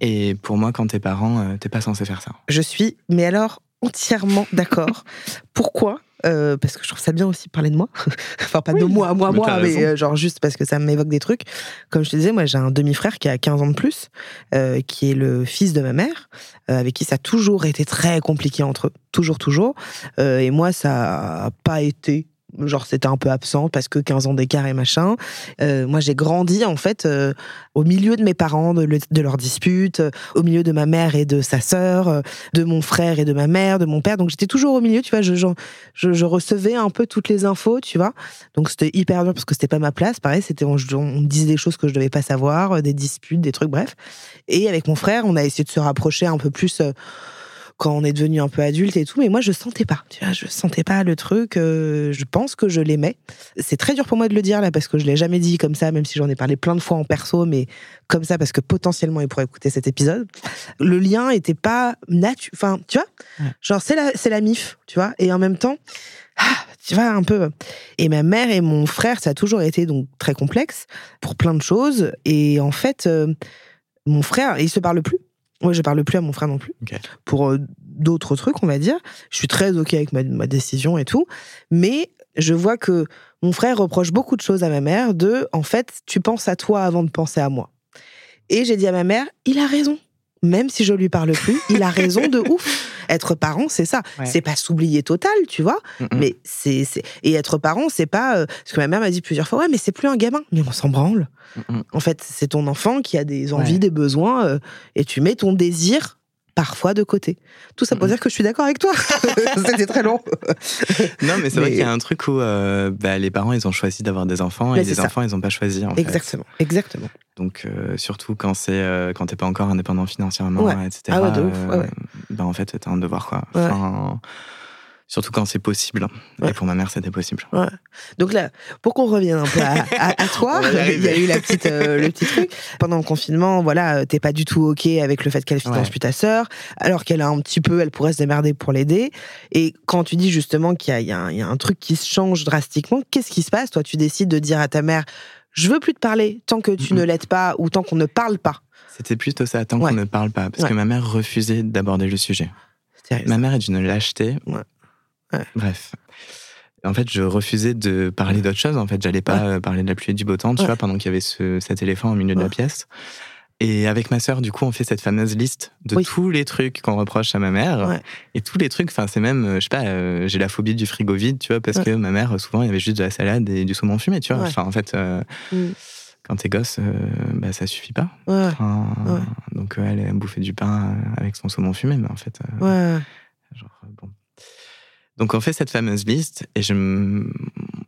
Et pour moi, quand t'es parent, euh, t'es pas censé faire ça. Je suis, mais alors, entièrement d'accord. Pourquoi Euh, Parce que je trouve ça bien aussi de parler de moi. enfin, pas de moi, moi, mais moi, mais euh, genre juste parce que ça m'évoque des trucs. Comme je te disais, moi, j'ai un demi-frère qui a 15 ans de plus, euh, qui est le fils de ma mère, euh, avec qui ça a toujours été très compliqué entre eux. Toujours, toujours. Euh, et moi, ça a pas été. Genre, c'était un peu absent parce que 15 ans d'écart et machin. Euh, moi, j'ai grandi, en fait, euh, au milieu de mes parents, de, le- de leurs disputes, euh, au milieu de ma mère et de sa sœur, de mon frère et de ma mère, de mon père. Donc, j'étais toujours au milieu, tu vois. Je, je, recevais un peu toutes les infos, tu vois. Donc, c'était hyper dur parce que c'était pas ma place. Pareil, c'était, on, on me disait des choses que je devais pas savoir, des disputes, des trucs, bref. Et avec mon frère, on a essayé de se rapprocher un peu plus. Quand on est devenu un peu adulte et tout, mais moi je sentais pas, tu vois, je sentais pas le truc. euh, je pense que je l'aimais. C'est très dur pour moi de le dire là parce que je l'ai jamais dit comme ça, même si j'en ai parlé plein de fois en perso, mais comme ça parce que potentiellement il pourrait écouter cet épisode. Le lien était pas naturel, enfin, tu vois, Ouais. genre c'est la c'est la mif, tu vois, et en même temps, ah, tu vois un peu. Et ma mère et mon frère, ça a toujours été donc très complexe pour plein de choses. Et en fait, euh, mon frère, il se parle plus. Moi, je parle plus à mon frère non plus. Pour euh, d'autres trucs, on va dire. Je suis très OK avec ma, ma décision et tout. Mais je vois que mon frère reproche beaucoup de choses à ma mère de, en fait, tu penses à toi avant de penser à moi. Et j'ai dit à ma mère, il a raison. Même si je lui parle plus, il a raison de ouf. Être parent, c'est ça. Ouais. C'est pas s'oublier total, tu vois. Mm, mm. Mais c'est c'est- et être parent, c'est pas euh, parce que ma mère m'a dit plusieurs fois, ouais, mais c'est plus un gamin. Mais on s'en branle. Mm. En fait, c'est ton enfant qui a des envies, Ouais. des besoins, euh, et tu mets ton désir parfois de côté. Tout ça pour Mhm. dire que je suis d'accord avec toi. C'était très long. Non, mais c'est vrai qu'il y a un truc où euh, bah, les parents, ils ont choisi d'avoir des enfants Mais et les ça. enfants, ils n'ont pas choisi. En fait. Exactement, exactement. Donc, euh, surtout quand c'est euh, quand t'es pas encore indépendant financièrement, Ouais. etc. Ah ouais, de ouf, ouais, euh, bah, en fait, t'as un devoir, quoi. Enfin, Surtout quand c'est possible. Ouais. Et pour ma mère, c'était possible. Ouais. Donc là, pour qu'on revienne un peu à, à- à toi, il y a eu la petite, euh, le petit truc. Pendant le confinement, voilà, euh, t'es pas du tout ok avec le fait qu'elle finance Ouais. plus ta sœur, alors qu'elle a un petit peu, elle pourrait se démerder pour l'aider. Et quand tu dis justement qu'il y y y a un truc qui se change drastiquement, qu'est-ce qui se passe? Toi, tu décides de dire à ta mère, je veux plus te parler tant que tu ne l'aides pas ou tant qu'on ne parle pas. C'était plutôt ça, tant qu'on ne parle pas. Parce que ma mère refusait d'aborder le sujet. Ma mère est d'une lâcheté. Ouais. Ouais. Bref. En fait, je refusais de parler d'autre chose. En fait, j'allais pas euh, parler de la pluie et du beau temps, tu Ouais. vois, pendant qu'il y avait ce- cet éléphant au milieu de la pièce. Et avec ma sœur, du coup, on fait cette fameuse liste de Oui. tous les trucs qu'on reproche à ma mère. Ouais. Et tous les trucs, enfin, c'est même, euh, je sais pas, euh, j'ai la phobie du frigo vide, tu vois, parce Ouais. que ma mère, souvent, il y avait juste de la salade et du saumon fumé, tu vois. Ouais. Enfin, en fait, euh, Mm. quand t'es gosse, euh, bah, ça suffit pas. Ouais, Enfin. Donc, elle, elle bouffait du pain avec son saumon fumé, mais en fait, Genre, bon. Donc on fait cette fameuse liste et je me,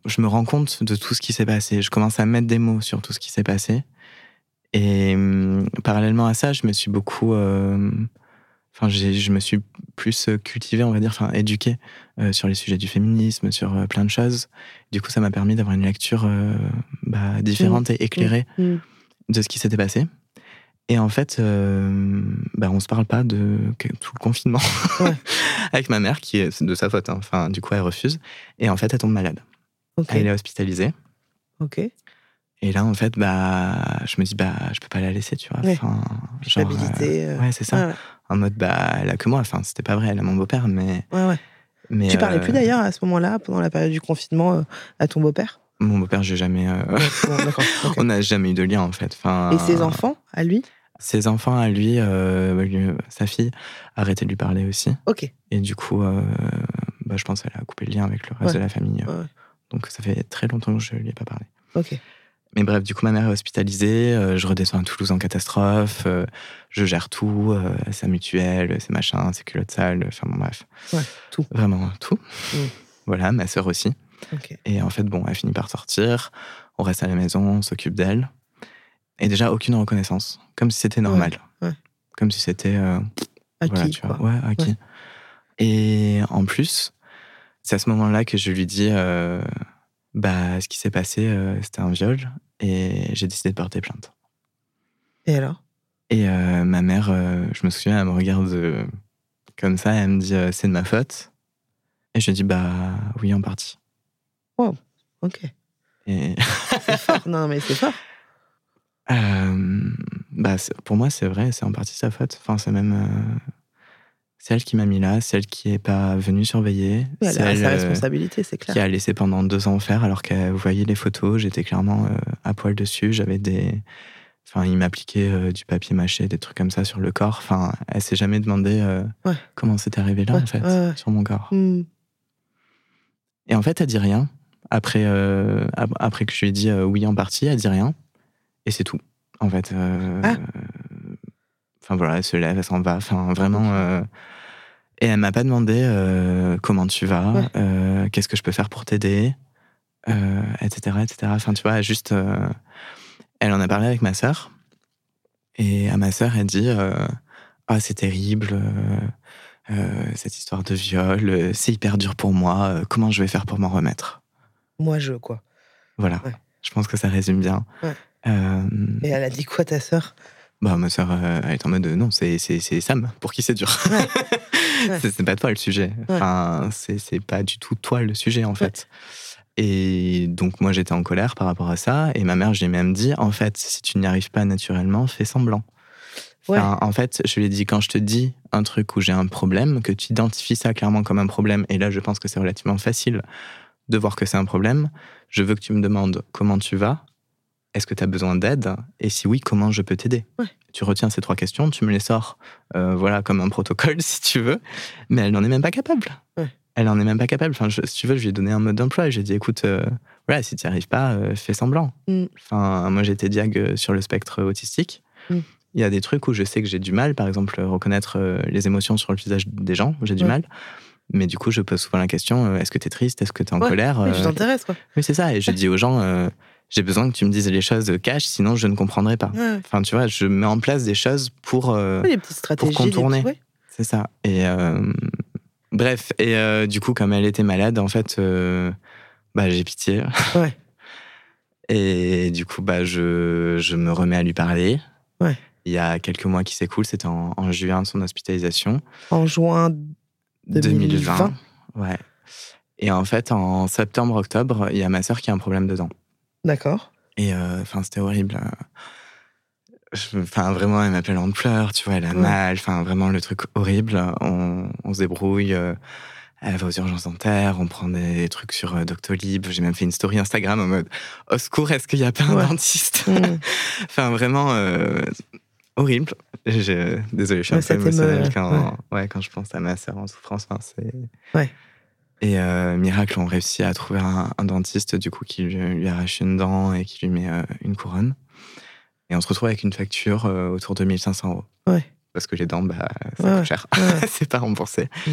je me rends compte de tout ce qui s'est passé. Je commence à mettre des mots sur tout ce qui s'est passé. Et hum, parallèlement à ça, je me suis beaucoup... euh, Enfin, je me suis plus cultivé, on va dire, enfin, éduqué euh, sur les sujets du féminisme, sur euh, plein de choses. Du coup, ça m'a permis d'avoir une lecture bah, différente et éclairée Mm. de ce qui s'était passé. Et en fait, euh, bah, on se parle pas de tout le confinement Ouais. avec ma mère, qui est de sa faute. hein. Enfin, du coup, elle refuse. Et en fait, elle tombe malade. Ok. Elle est hospitalisée. Ok. Et là, en fait, bah, je me dis, bah, je peux pas la laisser, tu vois. Ouais. Enfin, genre, euh, euh, ouais, c'est ça. Ouais, En mode, bah, elle a que moi. Enfin, c'était pas vrai, elle a mon beau-père, mais. ouais, ouais. mais Tu parlais euh, plus d'ailleurs à ce moment-là, pendant la période du confinement, à ton beau-père? Mon beau-père, j'ai jamais. euh, Bon. On n'a jamais eu de lien, en fait. Enfin, Et ses enfants, à lui? Ses enfants, à lui, euh, lui, sa fille, a arrêté de lui parler aussi. Ok. Et du coup, euh, bah, je pense qu'elle a coupé le lien avec le reste Ouais. de la famille. Ouais. Donc ça fait très longtemps que je lui ai pas parlé. Ok. Mais bref, du coup, ma mère est hospitalisée, euh, je redescends à Toulouse en catastrophe, euh, je gère tout, euh, sa mutuelle, ses machins, ses culottes sales, enfin bon, bref. Ouais, tout. Vraiment tout. Mm. Voilà, ma sœur aussi. Ok. Et en fait, bon, elle finit par sortir, on reste à la maison, on s'occupe d'elle. Et déjà, aucune reconnaissance, comme si c'était normal. ouais. Comme si c'était... euh, À voilà, qui tu vois. Ouais, acquis. Et en plus, c'est à ce moment-là que je lui dis euh, bah, ce qui s'est passé, euh, c'était un viol, et j'ai décidé de porter plainte. Et alors? Et euh, ma mère, je me souviens, elle me regarde comme ça, elle me dit c'est de ma faute. Et je dis bah oui, en partie. Ok. Et C'est fort. Non, mais c'est fort. euh, bah, c'est- pour moi, c'est vrai, c'est en partie sa faute. Enfin, c'est même. euh, c'est elle qui m'a mis là, c'est elle qui est pas venue surveiller. Oui, elle c'est a elle, sa euh, responsabilité, c'est clair. qui a laissé pendant deux ans faire, alors que vous voyez les photos, j'étais clairement euh, à poil dessus, j'avais des... Enfin, il m'appliquait euh, du papier mâché, des trucs comme ça sur le corps. Enfin, elle s'est jamais demandé euh, Ouais. comment c'était arrivé là, Ouais, en fait, ouais, sur mon corps. Hmm. Et en fait, elle dit rien. Après, euh, ap- après que je lui ai dit euh, oui en partie, elle dit rien. Et c'est tout. En fait. euh, Ah. Enfin voilà, elle se lève, elle s'en va. Enfin vraiment. euh, et elle m'a pas demandé euh, comment tu vas, Ouais. qu'est-ce que je peux faire pour t'aider, etc., etc. Enfin tu vois, juste. elle en a parlé avec ma sœur. Et à ma sœur, elle dit euh, Ah, c'est terrible. euh, euh, cette histoire de viol, c'est hyper dur pour moi. comment je vais faire pour m'en remettre? Moi, je, quoi. Voilà. Ouais. Je pense que ça résume bien. Ouais. Euh, Et elle a dit quoi, ta sœur? Bah, ma sœur, euh, elle est en mode non, c'est, c'est, c'est Sam, pour qui c'est dur. Ouais. Ouais. c'est, c'est pas toi le sujet. Enfin, c'est, pas du tout toi le sujet, en fait. Et donc, moi, j'étais en colère par rapport à ça. Et ma mère, je lui ai même dit en fait, si tu n'y arrives pas naturellement, fais semblant. Enfin, En fait, je lui ai dit quand je te dis un truc où j'ai un problème, que tu identifies ça clairement comme un problème, et là, je pense que c'est relativement facile de voir que c'est un problème, je veux que tu me demandes comment tu vas, est-ce que tu as besoin d'aide, et si oui, comment je peux t'aider. Ouais. Tu retiens ces trois questions, tu me les sors, euh, voilà, comme un protocole, si tu veux, mais elle n'en est même pas capable. Ouais. Elle n'en est même pas capable. Enfin, je- si tu veux, je lui ai donné un mode d'emploi. J'ai dit, écoute, euh, voilà, si tu n'y arrives pas, euh, fais semblant. Mm. Enfin, moi, j'étais diag sur le spectre autistique. Mm. Il y a des trucs où je sais que j'ai du mal, par exemple, reconnaître les émotions sur le visage des gens, j'ai du Ouais. mal. Mais du coup, je pose souvent la question euh, est-ce que tu es triste? Est-ce que tu es en Ouais, colère? Euh, tu t'intéresses, quoi. Oui, c'est ça. Et je dis aux gens euh, j'ai besoin que tu me dises les choses cash, sinon je ne comprendrai pas. Ouais. Enfin, tu vois, je mets en place des choses pour. euh, Oui, contourner. ouais. c'est ça. Et euh, Bref, et euh, du coup, comme elle était malade, en fait, bah, j'ai pitié. Ouais. Et du coup, bah, je, je me remets à lui parler. Ouais. Il y a quelques mois qui s'écoulent, c'était en, en juin de son hospitalisation. En juin 2020. Ouais. Et en fait, en septembre-octobre, il y a ma sœur qui a un problème dedans. D'accord. Et euh, enfin, c'était horrible. Je- Enfin, vraiment, elle m'appelle en pleurs, tu vois, elle a Ouais. mal. Enfin, vraiment, le truc horrible. On, on se débrouille. euh, Elle va aux urgences dentaires, on prend des trucs sur euh, Doctolib. J'ai même fait une story Instagram en mode Au secours, est-ce qu'il n'y a pas un dentiste Mm. Enfin, vraiment euh, horrible. Je, désolé, je suis Ouais, un peu émotionnelle quand, ouais, quand je pense à ma sœur en souffrance. Enfin, c'est... Et euh, miracle, on réussit à trouver un, un dentiste du coup qui lui, lui arrache une dent et qui lui met euh, une couronne. Et on se retrouve avec une facture euh, autour de 1500 euros. Ouais. Parce que les dents, bah, ça Ouais, coûte cher. Ouais. c'est pas remboursé. Mm.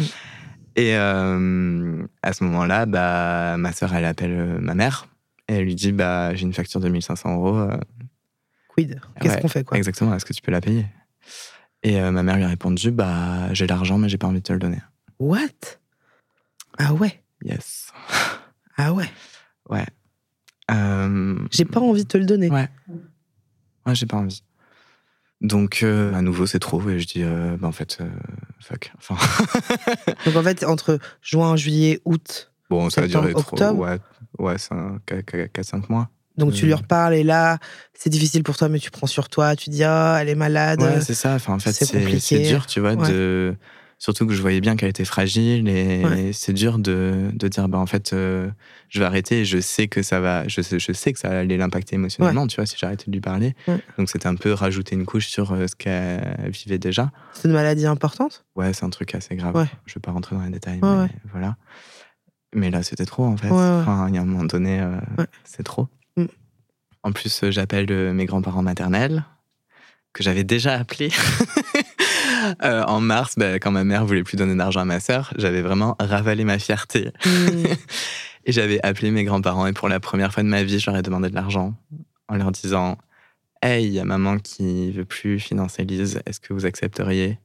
Et à ce moment-là, bah, ma sœur, elle appelle ma mère. Et elle lui dit bah, J'ai une facture de 1500 euros. Quid? Qu'est-ce qu'on fait, quoi? Exactement, est-ce que tu peux la payer? Et ma mère lui a répondu Bah, j'ai l'argent, mais j'ai pas envie de te le donner. What? Ah ouais? Yes. Ah ouais? Ouais. Euh, J'ai pas envie de te le donner. Ouais. Ouais, j'ai pas envie. Donc, euh, à nouveau, c'est trop. Et je dis euh, Bah, en fait, euh, fuck. Enfin, Donc en fait, entre juin, juillet, août, bon, ça a duré trop. octobre. Ouais, ouais c'est 4-5 mois. donc tu lui reparles et là, c'est difficile pour toi, mais tu prends sur toi, tu dis, ah, elle est malade. Ouais, c'est ça. Enfin, en fait, c'est c'est compliqué. c'est dur, tu vois, Ouais. de. Surtout que je voyais bien qu'elle était fragile et Ouais. c'est dur de, de dire bah en fait euh, je vais arrêter et je sais que ça va je sais, je sais que ça allait l'impacter émotionnellement tu vois si j'arrêtais de lui parler. Ouais. donc c'était un peu rajouter une couche sur euh, ce qu'elle vivait déjà. C'est une maladie importante? Ouais c'est un truc assez grave. Je vais pas rentrer dans les détails mais voilà. Mais là c'était trop en fait. Enfin il y a un moment donné euh, c'est trop. Mm. en plus j'appelle mes grands-parents maternels que j'avais déjà appelé Euh, en mars, bah, quand ma mère voulait plus donner d'argent à ma sœur, j'avais vraiment ravalé ma fierté. Mm. Et j'avais appelé mes grands-parents et pour la première fois de ma vie, je leur ai demandé de l'argent en leur disant Hey, il y a maman qui veut plus financer Lise, est-ce que vous accepteriez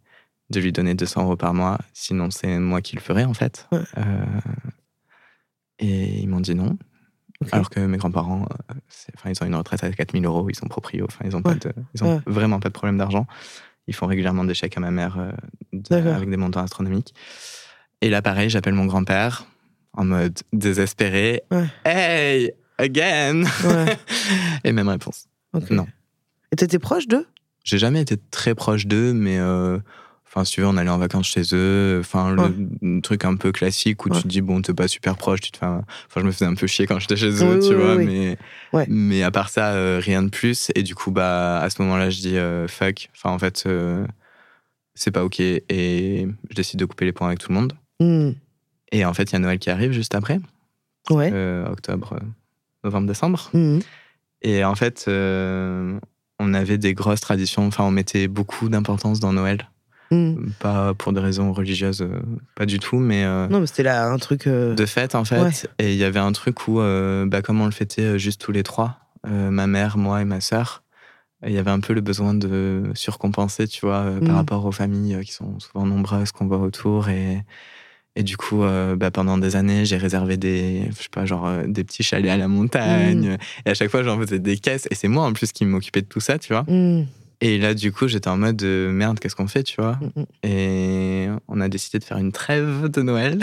de lui donner 200 euros par mois? Sinon, c'est moi qui le ferai en fait. Ouais. Euh, et ils m'ont dit non. Alors que mes grands-parents, euh, enfin, ils ont une retraite à 4000 euros, ils sont proprios, enfin, ils ont, pas Ouais. de, ils ont Ouais. vraiment pas de problème d'argent. Ils font régulièrement des chèques à ma mère euh, de- avec des montants astronomiques. Et là, pareil, j'appelle mon grand-père en mode désespéré. Ouais. Hey, again Ouais. Et même réponse. Non. Et t'étais proche d'eux? J'ai jamais été très proche d'eux, mais euh, enfin, si tu veux, on allait en vacances chez eux. Enfin, le truc un peu classique où Ouais. tu te dis, bon, t'es pas super proche, tu te fais. un- Enfin, je me faisais un peu chier quand j'étais chez eux, oui, tu oui, vois, oui. mais. Mais à part ça, euh, rien de plus. Et du coup, bah, à ce moment-là, je dis, euh, fuck. Enfin, en fait, euh, c'est pas OK. Et je décide de couper les ponts avec tout le monde. Mm. Et en fait, il y a Noël qui arrive juste après, Ouais. octobre, novembre, décembre. Mm. Et en fait, on avait des grosses traditions. Enfin, on mettait beaucoup d'importance dans Noël. Mm. Pas pour des raisons religieuses, euh, pas du tout, mais euh, Non, mais c'était là un truc. euh, de fête en fait. Ouais. Et il y avait un truc où, bah, comme on le fêtait juste tous les trois, ma mère, moi et ma sœur, il y avait un peu le besoin de surcompenser, tu vois, euh, Mm. par rapport aux familles qui sont souvent nombreuses qu'on voit autour. Et, et du coup, euh, bah, pendant des années, j'ai réservé des, je sais pas, genre des petits chalets à la montagne. Et à chaque fois, j'en faisais des caisses. Et c'est moi en plus qui m'occupais de tout ça, tu vois. mm, Et là, du coup, j'étais en mode de, merde, qu'est-ce qu'on fait, tu vois mm, mm. Et on a décidé de faire une trêve de Noël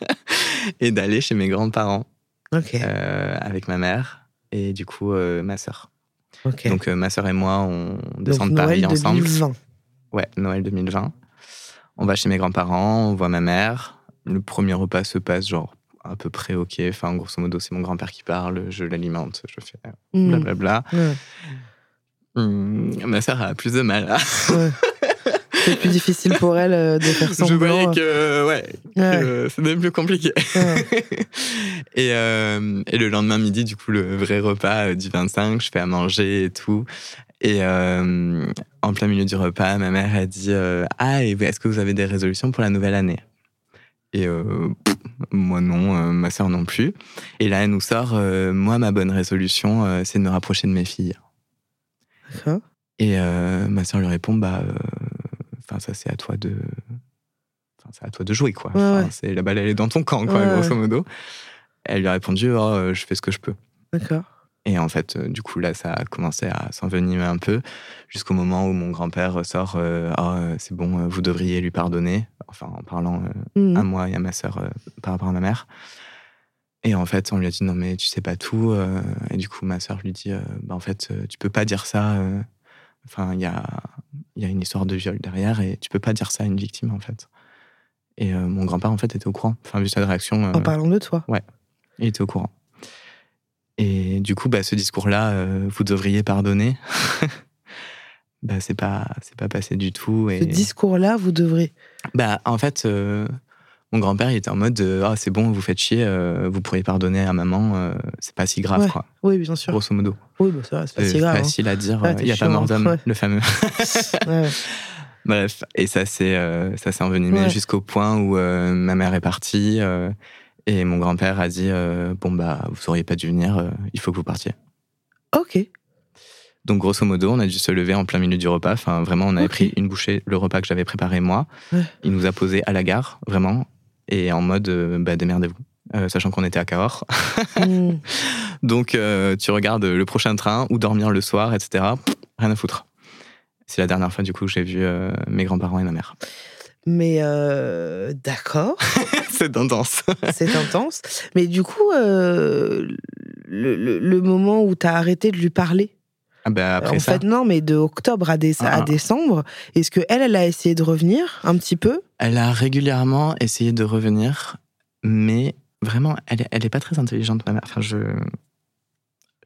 et d'aller chez mes grands-parents euh, avec ma mère et du coup euh, ma sœur. Donc euh, ma sœur et moi, on Donc, descend de Noël Paris ensemble. 2020. Ouais, Noël 2020. On va chez mes grands-parents, on voit ma mère. Le premier repas se passe genre à peu près ok. Enfin, grosso modo, c'est mon grand-père qui parle, je l'alimente, je fais Mm. blablabla. Hum, ma sœur a plus de mal. Ouais. C'est plus difficile pour elle euh, de faire je semblant. voyais que, ouais, Ouais. que c'était plus compliqué. Ouais. et, euh, et le lendemain midi, du coup, le vrai repas euh, du 25, je fais à manger et tout. Et euh, en plein milieu du repas, ma mère a dit euh, Ah, est-ce que vous avez des résolutions pour la nouvelle année? Et pff, moi non, ma soeur non plus. Et là, elle nous sort Moi, ma bonne résolution, c'est de me rapprocher de mes filles. D'accord. Et euh, ma soeur lui répond Bah, euh, enfin, ça, c'est à toi de. Enfin, c'est à toi de jouer, quoi. Ouais, Enfin, ouais. C'est la balle, elle est dans ton camp, quoi, Ouais, grosso modo. Elle lui a répondu, oh, euh, je fais ce que je peux. D'accord. Et en fait, du coup, là, ça a commencé à s'envenimer un peu, jusqu'au moment où mon grand-père sort, euh, euh, c'est bon, vous devriez lui pardonner, enfin, en parlant euh, Mhm. à moi et à ma sœur euh, par rapport à ma mère. Et en fait, on lui a dit non mais tu sais pas tout. euh, et du coup, ma sœur lui dit euh, bah en fait euh, tu peux pas dire ça. Enfin, il y a il y a une histoire de viol derrière et tu peux pas dire ça à une victime en fait. Et mon grand-père en fait était au courant. Enfin, vu sa réaction, En parlant de toi. il était au courant. Et du coup, bah, ce discours-là, vous devriez pardonner. bah, c'est pas c'est pas passé du tout. Et... Ce discours-là, vous devrez. Bah, en fait, euh, mon grand-père, il était en mode Ah, c'est bon, vous faites chier, euh, vous pourriez pardonner à maman, euh, c'est pas si grave, Ouais. quoi. Oui, bien sûr. Grosso modo. Oui, bah, ça c'est pas C'est si grave. hein. facile à dire, Ah, euh, il n'y a pas mort d'homme, ouais. le fameux. Bref, et ça s'est envenimé jusqu'au point où ma mère est partie et mon grand-père a dit Bon, bah, vous auriez pas dû venir, il faut que vous partiez. Ok. Donc, grosso modo, on a dû se lever en plein milieu du repas. Enfin, vraiment, on avait pris une bouchée, le repas que j'avais préparé moi. Ouais. Il nous a posé à la gare, vraiment, et en mode euh, bah, démerdez-vous. Euh, sachant qu'on était à Cahors. Hmm. Donc, euh, tu regardes le prochain train ou dormir le soir, etc. Pff, Rien à foutre. C'est la dernière fois, du coup, que j'ai vu euh, mes grands-parents et ma mère. Mais d'accord, C'est intense. c'est intense. Mais du coup, le, le- le moment où tu as arrêté de lui parler, Ah bah, après en ça, fait, non, mais de octobre à, à Ah. décembre, est-ce que elle, elle a essayé de revenir un petit peu? Elle a régulièrement essayé de revenir, mais vraiment, elle, elle est pas très intelligente, ma mère. Enfin, je,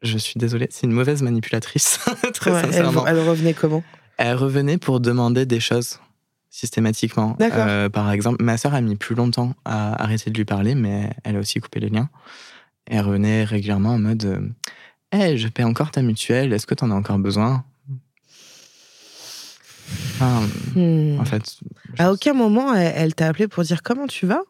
je suis désolée, c'est une mauvaise manipulatrice, très Ouais, elle, sincèrement. elle revenait comment? Elle revenait pour demander des choses systématiquement. D'accord. Euh, par exemple, ma sœur a mis plus longtemps à arrêter de lui parler, mais elle a aussi coupé les liens. Et elle revenait régulièrement en mode euh, Hey, je paie encore ta mutuelle, est-ce que tu en as encore besoin? Hmm. En fait. À aucun moment, elle, elle t'a appelé pour dire comment tu vas?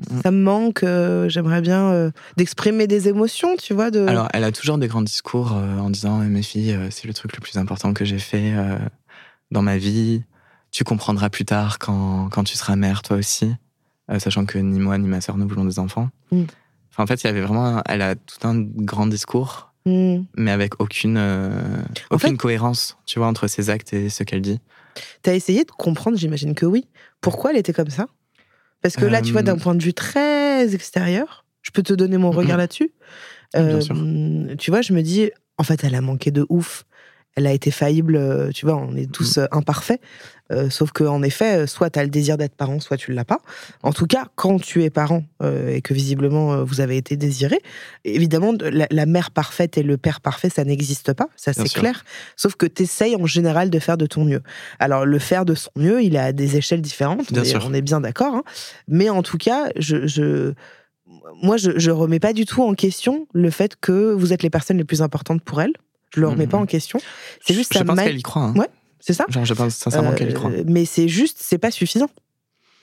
Mm. Ça me manque, euh, j'aimerais bien euh, d'exprimer des émotions, tu vois. De... Alors, elle a toujours des grands discours euh, en disant Mes filles, c'est le truc le plus important que j'ai fait dans ma vie. Tu comprendras plus tard quand, quand tu seras mère, toi aussi. Sachant que ni moi ni ma sœur ne voulons des enfants. Mm. Enfin, en fait, il y avait vraiment. elle a tout un grand discours, Hmm. mais avec aucune, euh, aucune fait- cohérence, tu vois, entre ses actes et ce qu'elle dit. T'as essayé de comprendre, j'imagine que oui. Pourquoi elle était comme ça? Parce que là, tu vois, Euh, d'un point de vue très extérieur, je peux te donner mon regard Mhm. là-dessus. Euh. Tu vois, je me dis, en fait, elle a manqué de ouf. Elle a été faillible, euh, tu vois, on est tous Mhm. euh, imparfaits. Euh, sauf que en effet, soit tu as le désir d'être parent, soit tu ne l'as pas. En tout cas, quand tu es parent euh, et que visiblement euh, vous avez été désiré, évidemment, de- la, la mère parfaite et le père parfait, ça n'existe pas, ça c'est clair. Sauf que tu essayes en général de faire de ton mieux. Alors, le faire de son mieux, il est à des échelles différentes, Bien mais sûr. on est bien d'accord. hein. Mais en tout cas, je, je- moi, je, je remets pas du tout en question le fait que vous êtes les personnes les plus importantes pour elle. Je le remets Mhm. pas en question. C'est juste je ça pense m'a- qu'elle y croit. hein. Ouais, c'est ça Genre, je pense sincèrement Euh, qu'elle y croit. Mais c'est juste, c'est pas suffisant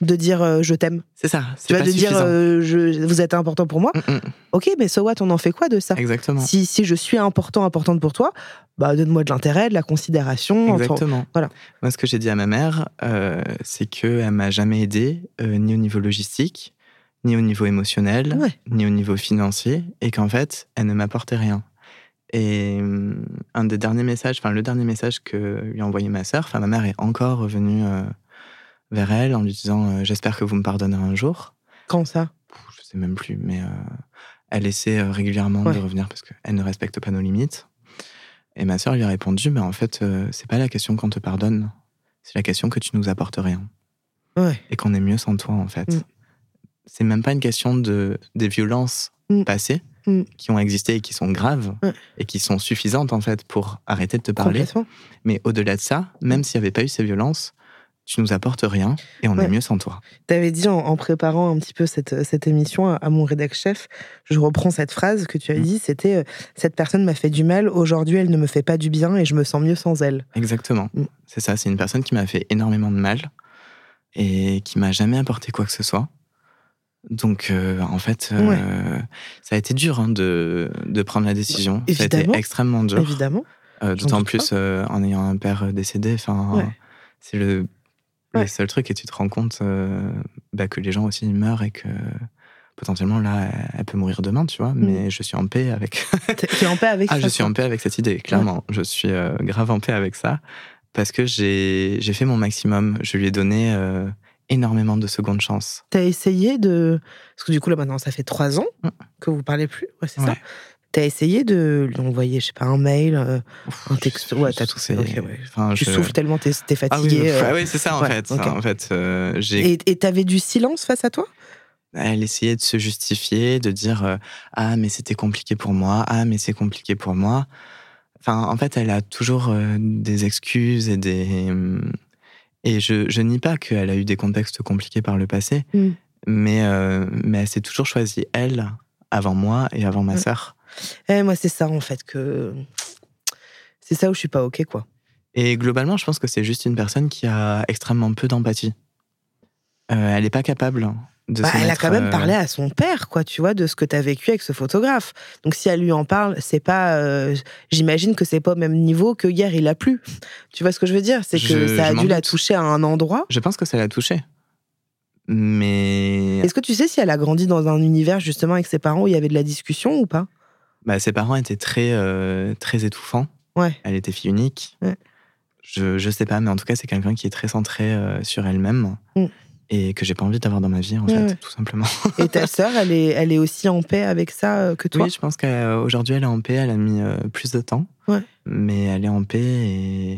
de dire euh, je t'aime. C'est ça. Tu C'est vas de dire euh, je, vous êtes important pour moi. Mm, mm, Ok, mais so what, on en fait quoi de ça? Exactement. si, si je suis important, importante pour toi, bah donne-moi de l'intérêt, de la considération. Exactement. voilà. Moi, ce que j'ai dit à ma mère, euh, c'est qu'elle m'a jamais aidé, euh, ni au niveau logistique, ni au niveau émotionnel, Ouais. ni au niveau financier, et qu'en fait, elle ne m'apportait rien. Et hum, un des derniers messages, enfin le dernier message que lui a envoyé ma sœur, enfin ma mère est encore revenue euh, vers elle en lui disant euh, j'espère que vous me pardonnerez un jour. Quand ça? Je sais même plus, mais euh, elle essaie régulièrement Ouais. de revenir parce qu'elle ne respecte pas nos limites. Et ma sœur lui a répondu, mais en fait, c'est pas la question qu'on te pardonne, c'est la question que tu nous apportes rien Ouais. et qu'on est mieux sans toi, en fait. Mm. C'est même pas une question de des violences Mm. passées Mm. qui ont existé et qui sont graves Ouais. et qui sont suffisantes en fait pour arrêter de te parler. Mais au-delà de ça, même s'il n'y avait pas eu ces violences, tu nous apportes rien et on Ouais. est mieux sans toi. T'avais dit en, en préparant un petit peu cette, cette émission à, à mon rédac chef, je reprends cette phrase que tu as Mm. dit, c'était euh, cette personne m'a fait du mal, aujourd'hui elle ne me fait pas du bien et je me sens mieux sans elle. Exactement. Mm. C'est ça. C'est une personne qui m'a fait énormément de mal et qui m'a jamais apporté quoi que ce soit. Donc, euh, en fait, euh, ça a été dur hein, de, de prendre la décision. Ça a été Évidemment. extrêmement dur. Évidemment. Euh, D'autant plus en ayant un père décédé. Enfin, Ouais. c'est le seul truc et tu te rends compte bah, que les gens aussi meurent et que potentiellement là, elle peut mourir demain, tu vois. Mais je suis en paix avec. T'es t'es en paix avec ah, ça je suis en paix avec cette idée, clairement. Je suis grave en paix avec ça parce que j'ai j'ai fait mon maximum. Je lui ai donné énormément de secondes chances. T'as essayé de. Parce que du coup, là, maintenant, ça fait trois ans Mm. que vous parlez plus. Ouais, c'est ça. T'as essayé de lui envoyer, je sais pas, un mail, euh, un texto? Ouais, t'as tout c'est- fait. Ok, ouais. enfin, Tu je- souffles tellement, t'es t'es Ah oui, fatigué. euh, ah oui, c'est ça en ouais, fait. En fait, euh, Et t'avais du silence face à toi? Elle essayait de se justifier, de dire euh, ah mais c'était compliqué pour moi, ah mais c'est compliqué pour moi. Enfin, en fait, elle a toujours des excuses et des hum, et je, je nie pas qu'elle a eu des contextes compliqués par le passé, Mm. mais euh, mais elle s'est toujours choisie elle avant moi et avant ma Mm. sœur. Eh, Moi, c'est ça, en fait, que. C'est ça où je suis pas OK, quoi. Et globalement, je pense que c'est juste une personne qui a extrêmement peu d'empathie. Euh, elle n'est pas capable de Bah, elle a quand même euh, parlé à son père, quoi, tu vois, de ce que t'as vécu avec ce photographe. Donc si elle lui en parle, c'est pas. euh, J'imagine que c'est pas au même niveau que hier il a plu. Tu vois ce que je veux dire? C'est que Je- ça a dû la toucher à un endroit. Je pense que ça l'a touchée. Mais Est-ce que tu sais si elle a grandi dans un univers justement avec ses parents où il y avait de la discussion ou pas? Bah, ses parents étaient très, euh, très étouffants. Ouais. Elle était fille unique. Ouais. Je, je sais pas, mais en tout cas, c'est quelqu'un qui est très centré euh, sur elle-même Mm. Et que j'ai pas envie d'avoir dans ma vie, en Ouais, fait, ouais. tout simplement. Et ta sœur, elle est, elle est aussi en paix avec ça euh, que toi? Oui, je pense qu'aujourd'hui, elle est en paix. Elle a mis euh, plus de temps. Ouais. Mais elle est en paix et,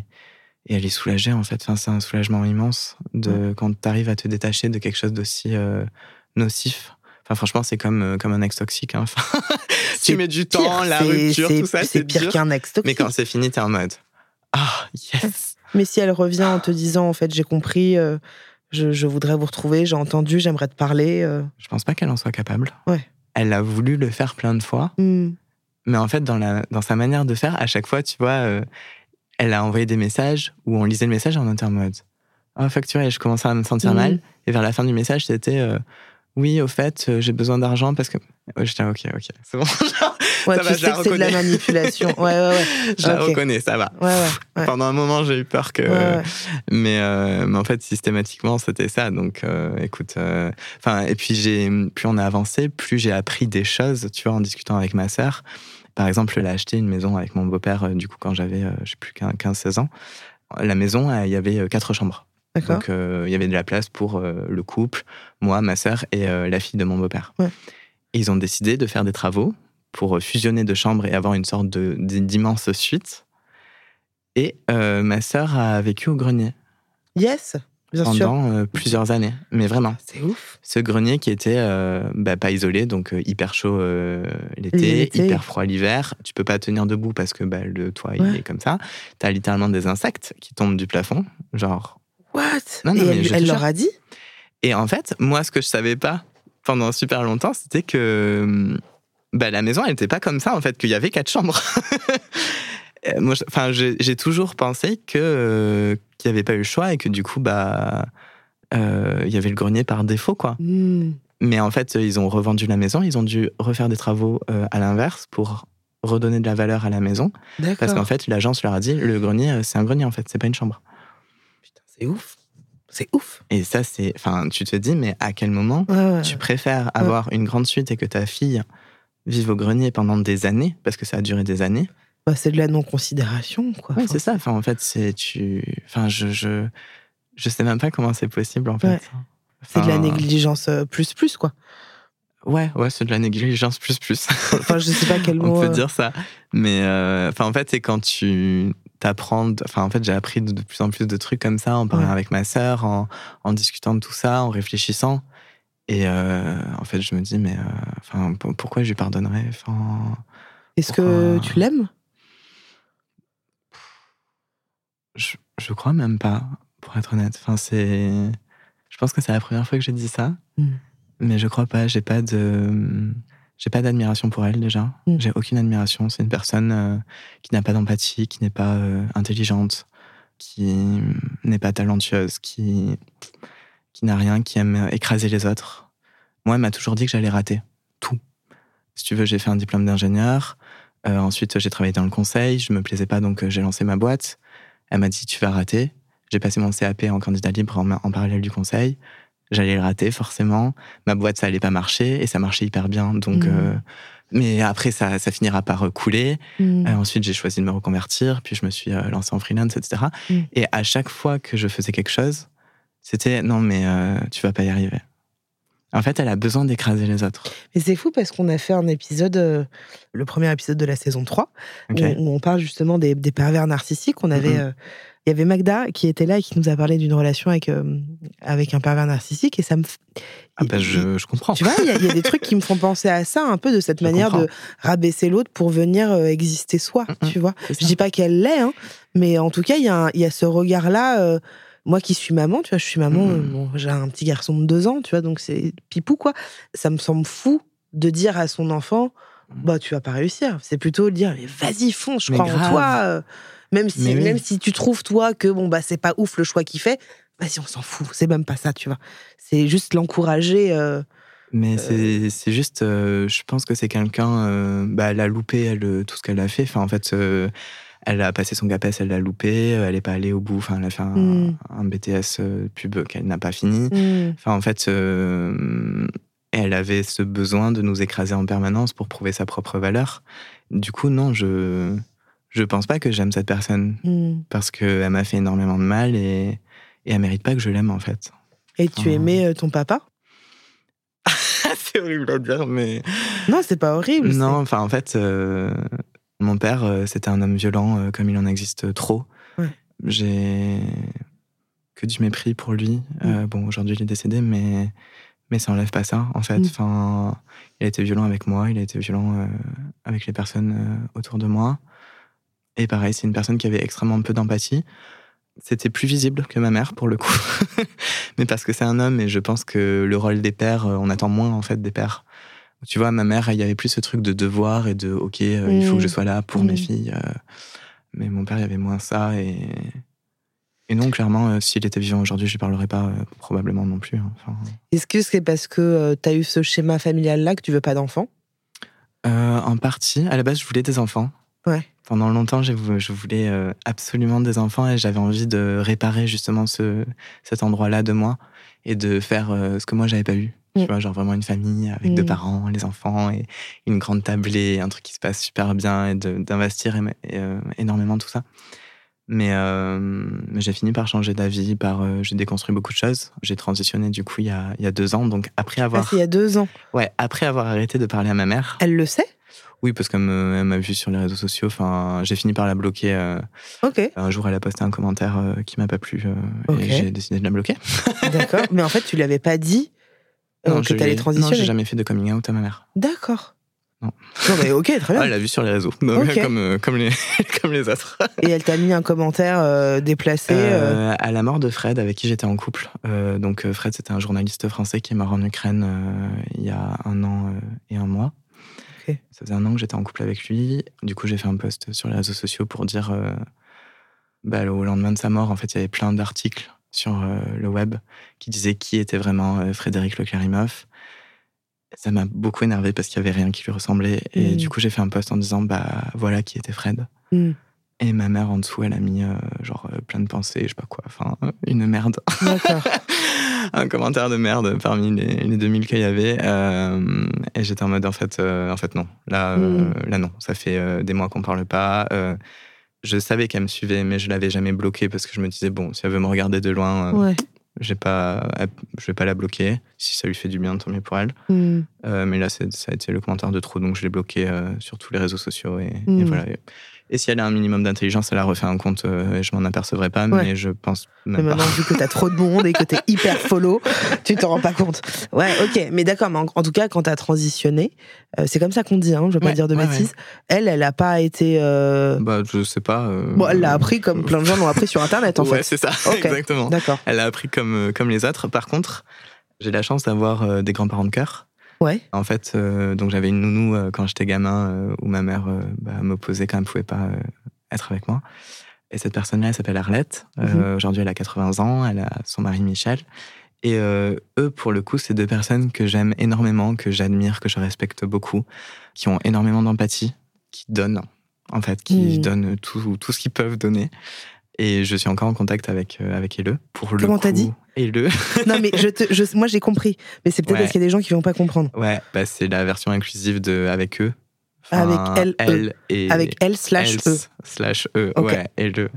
et elle est soulagée, en fait. Enfin, c'est un soulagement immense de, quand tu arrives à te détacher de quelque chose d'aussi euh, nocif. Enfin, franchement, c'est comme, comme un ex toxique. hein. Enfin, tu mets du pire, temps, la rupture, tout ça, C'est pire qu'un ex toxique. Mais quand c'est fini, t'es en mode Ah, yes Mais si elle revient en te disant, en fait, j'ai compris, euh, je, je voudrais vous retrouver, j'ai entendu, j'aimerais te parler. euh, Je pense pas qu'elle en soit capable. Ouais. Elle a voulu le faire plein de fois, hmm. mais en fait, dans, la, dans sa manière de faire, à chaque fois, tu vois, euh, elle a envoyé des messages où on lisait le message en mode Ah, facturé, je commençais à me sentir Mhm. mal. Et vers la fin du message, c'était euh, Oui, au fait, euh, j'ai besoin d'argent parce que. Ouais, J'étais ok, ok, c'est bon. Ouais, Ça tu va, je sais que c'est de la manipulation. Ouais, ouais, ouais. je la reconnais, ça va. Ouais, ouais, ouais. Pendant un moment, j'ai eu peur que. Mais, euh, mais en fait, systématiquement, c'était ça. Donc, euh, écoute, enfin, et puis j'ai, plus on a avancé, plus j'ai appris des choses, tu vois, en discutant avec ma sœur. Par exemple, elle a acheté une maison avec mon beau-père, du coup, quand j'avais, je sais plus, 15-16 ans. La maison, il y avait quatre chambres. Donc, euh, il y avait de la place pour euh, le couple, moi, ma sœur et euh, la fille de mon beau-père. Ouais. Ils ont décidé de faire des travaux pour fusionner deux chambres et avoir une sorte d'immense suite. Et euh, ma sœur a vécu au grenier Yes, bien sûr. pendant euh, plusieurs années. Mais vraiment, C'est ouf. ce grenier qui était euh, bah, pas isolé, donc hyper chaud l'été, hyper froid l'hiver. Tu peux pas tenir debout parce que bah, le toit il est comme ça. T'as littéralement des insectes qui tombent du plafond, genre. What? Non, non, Et elle, leur a dit? Et en fait, moi, ce que je savais pas pendant super longtemps, c'était que hum, bah, la maison, elle était pas comme ça, en fait, qu'il y avait quatre chambres. Euh, moi, enfin, j'ai toujours pensé que euh, qu'il n'y avait pas eu le choix et que du coup, bah, euh, il y avait le grenier par défaut, quoi. Hmm. Mais en fait, ils ont revendu la maison, ils ont dû refaire des travaux euh, à l'inverse pour redonner de la valeur à la maison. Parce qu'en fait, l'agence leur a dit, le grenier, c'est un grenier, en fait, c'est pas une chambre. C'est ouf. C'est ouf. Et ça, c'est. Enfin, tu te dis, mais à quel moment Ouais, ouais. tu préfères avoir une grande suite et que ta fille vive au grenier pendant des années, parce que ça a duré des années? Bah, c'est de la non-considération, quoi. Ouais, Enfin, c'est ça. Enfin, en fait, c'est tu. Enfin, je, je, je sais même pas comment c'est possible, en fait. C'est de la négligence euh, plus plus, quoi. Ouais, ouais, c'est de la négligence plus plus. Enfin, je sais pas quel mot. On peut euh, dire ça. Mais euh, enfin, en fait, c'est quand tu t'apprends. de- Enfin, en fait, j'ai appris de, de plus en plus de trucs comme ça en parlant Ouais. avec ma sœur, en, en discutant de tout ça, en réfléchissant. Et euh, en fait, je me dis, mais euh, enfin, pourquoi je lui pardonnerais enfin, Est-ce que tu l'aimes? Je, je crois même pas, pour être honnête. Enfin, c'est. Je pense que c'est la première fois que j'ai dit ça. Mm. Mais je crois pas. J'ai pas de. J'ai pas d'admiration pour elle déjà. Mm. J'ai aucune admiration. C'est une personne euh, qui n'a pas d'empathie, qui n'est pas euh, intelligente, qui n'est pas talentueuse, qui qui n'a rien, qui aime écraser les autres. Moi, elle m'a toujours dit que j'allais rater tout. Si tu veux, j'ai fait un diplôme d'ingénieur. Euh, ensuite, j'ai travaillé dans le conseil. Je me plaisais pas, donc j'ai lancé ma boîte. Elle m'a dit tu vas rater. j'ai passé mon CAP en candidat libre en, en parallèle du conseil. J'allais le rater forcément. Ma boîte, ça allait pas marcher et ça marchait hyper bien. Donc, Mhm. euh, mais après, ça, ça finira par couler. Mm. Euh, ensuite, j'ai choisi de me reconvertir, puis je me suis euh, lancé en freelance, etc. Mm. Et à chaque fois que je faisais quelque chose, c'était non, mais euh, tu vas pas y arriver. En fait, elle a besoin d'écraser les autres. Mais c'est fou parce qu'on a fait un épisode, euh, le premier épisode de la saison 3, Ok. où, où on parle justement des, des pervers narcissiques. On avait, euh, il y avait Magda qui était là et qui nous a parlé d'une relation avec, euh, avec un pervers narcissique. Et ça me. Ah bah, je, je comprends. Tu vois, il y, a- il y a des trucs qui me font penser à ça, un peu de cette Je manière de rabaisser l'autre pour venir euh, exister soi, Mhm. tu vois. Je dis pas qu'elle l'est, hein, mais en tout cas, il y, y a ce regard-là. euh, moi qui suis maman, tu vois, je suis maman, euh, bon, j'ai un petit garçon de deux ans, tu vois, donc c'est pipou, quoi. Ça me semble fou de dire à son enfant, Mhm. bah, tu vas pas réussir. C'est plutôt de dire, vas-y, fonce, je Mais crois en toi. Euh, même, si, oui. même si tu trouves, toi, que bon, bah, c'est pas ouf le choix qu'il fait, vas-y, on s'en fout. C'est même pas ça, tu vois. C'est juste l'encourager. euh, Mais c'est c'est juste, euh, je pense que c'est quelqu'un, euh, bah, elle a loupé elle, euh, tout ce qu'elle a fait. Enfin, en fait, euh, elle a passé son GAPES, elle l'a loupé, euh, elle est pas allée au bout. Enfin, elle a fait un, Mm. un BTS euh, pub qu'elle n'a pas fini. hmm, Enfin, en fait, euh, elle avait ce besoin de nous écraser en permanence pour prouver sa propre valeur. Du coup, non, je je pense pas que j'aime cette personne hmm. parce qu'elle m'a fait énormément de mal et, et elle mérite pas que je l'aime en fait. Et tu aimais euh, ton papa? C'est horrible à dire, mais Non, c'est pas horrible. non. Enfin, en fait, euh, mon père, euh, c'était un homme violent, euh, comme il en existe trop. Ouais. J'ai que du mépris pour lui. Euh, bon, aujourd'hui, il est décédé, mais mais ça enlève pas ça, en fait. Mm. Enfin, il a été violent avec moi, il a été violent avec les personnes autour de moi. Et pareil, c'est une personne qui avait extrêmement peu d'empathie. C'était plus visible que ma mère, pour le coup. Mais parce que c'est un homme, et je pense que le rôle des pères, euh, on attend moins, en fait, des pères. Tu vois, ma mère, il y avait plus ce truc de devoir et de, OK, euh, il faut que je sois là pour mes Mm. filles. euh. Mais mon père, il y avait moins ça. Et, et non, clairement, euh, s'il était vivant aujourd'hui, je ne parlerais pas, euh, probablement non plus. hein. Enfin, Est-ce que c'est parce que tu as eu ce schéma familial-là que tu veux pas d'enfants? Euh, en partie. À la base, je voulais des enfants. Ouais. Pendant longtemps, je voulais euh, absolument des enfants et j'avais envie de réparer justement ce, cet endroit-là de moi et de faire euh, ce que moi, j'avais pas eu. Mm. Tu vois, genre vraiment une famille avec deux Mm. parents, les enfants et une grande tablée, un truc qui se passe super bien et d'investir euh, énormément tout ça. Mais, euh, mais j'ai fini par changer d'avis, par euh, j'ai déconstruit beaucoup de choses. J'ai transitionné du coup il y a, il y a deux ans. Donc après Ah, avoir, c'est il y a deux ans. ouais, après avoir arrêté de parler à ma mère, Elle le sait? Oui, parce qu'elle m'a vu sur les réseaux sociaux. Enfin, j'ai fini par la bloquer. euh, Ok, un jour, elle a posté un commentaire euh, qui m'a pas plu euh, et j'ai décidé de la bloquer. d'accord. Mais en fait, tu lui avais pas dit euh, Non, que tu allais ai- Non, transitionner. j'ai jamais fait de coming out à ma mère. D'accord. Non. Non, mais ok, très Ah, bien. elle l'a vu sur les réseaux, donc, comme, comme, les, comme les autres. Et elle t'a mis un commentaire déplacé. à la mort de Fred, avec qui j'étais en couple. Donc, Fred, c'était un journaliste français qui est mort en Ukraine il y a un an et un mois. Ça faisait un an que j'étais en couple avec lui. Du coup, j'ai fait un post sur les réseaux sociaux pour dire, euh, bah, au lendemain de sa mort, en fait, il y avait plein d'articles sur euh, le web qui disaient qui était vraiment euh, Frédéric Leclerimoff. Ça m'a beaucoup énervé parce qu'il y avait rien qui lui ressemblait. Et Mm. du coup, j'ai fait un post en disant, bah, voilà qui était Fred. hmm, Et ma mère en dessous, elle a mis genre plein de pensées, je sais pas quoi, enfin une merde. D'accord. un commentaire de merde parmi les, les 2000 qu'il y avait. euh, et j'étais en mode en fait, euh, en fait non. Là, euh, Mm. là non. Ça fait des mois qu'on parle pas. je savais qu'elle me suivait, mais je l'avais jamais bloquée parce que je me disais bon, si elle veut me regarder de loin, Ouais. j'ai pas, je vais pas la bloquer. Si ça lui fait du bien, tant mieux pour elle. Euh, mais là, ça a été le commentaire de trop, donc je l'ai bloqué sur tous les réseaux sociaux. Et, et Mm. voilà. Et si elle a un minimum d'intelligence, elle a refait un compte euh, et je m'en apercevrai pas, Ouais. mais je pense Mais même pas. maintenant, vu que t'as trop de monde et que t'es hyper follow, tu t'en rends pas compte. Ouais, ok. Mais d'accord, mais en, en tout cas, quand t'as transitionné, euh, c'est comme ça qu'on dit, hein, je veux pas Ouais, dire de ouais, bêtises. Elle, elle a pas été. euh, Bah, je sais pas. euh, Bon, elle l'a appris comme plein de gens l'ont appris sur Internet, en ouais, fait. c'est ça, exactement. D'accord. Elle a appris comme, comme les autres. Par contre, j'ai la chance d'avoir euh, des grands-parents de cœur. Ouais. En fait, euh, donc j'avais une nounou euh, quand j'étais gamin euh, où ma mère bah, m'opposait quand elle ne pouvait pas être avec moi. Et cette personne-là, elle s'appelle Arlette. Euh, Aujourd'hui, elle a 80 ans. Elle a son mari Michel. Et eux, pour le coup, c'est deux personnes que j'aime énormément, que j'admire, que je respecte beaucoup, qui ont énormément d'empathie, qui donnent, en fait, qui Mhm. donnent tout, tout ce qu'ils peuvent donner. Et je suis encore en contact avec, euh, avec Ele. Pour le Comment t'as dit Ele. Non, mais je te, je- moi j'ai compris. Mais c'est peut-être Ouais. parce qu'il y a des gens qui vont pas comprendre. Ouais, bah, c'est la version inclusive de avec eux. Avec elle, elle et Avec elle slash else slash eux. Ok. Ouais, et le.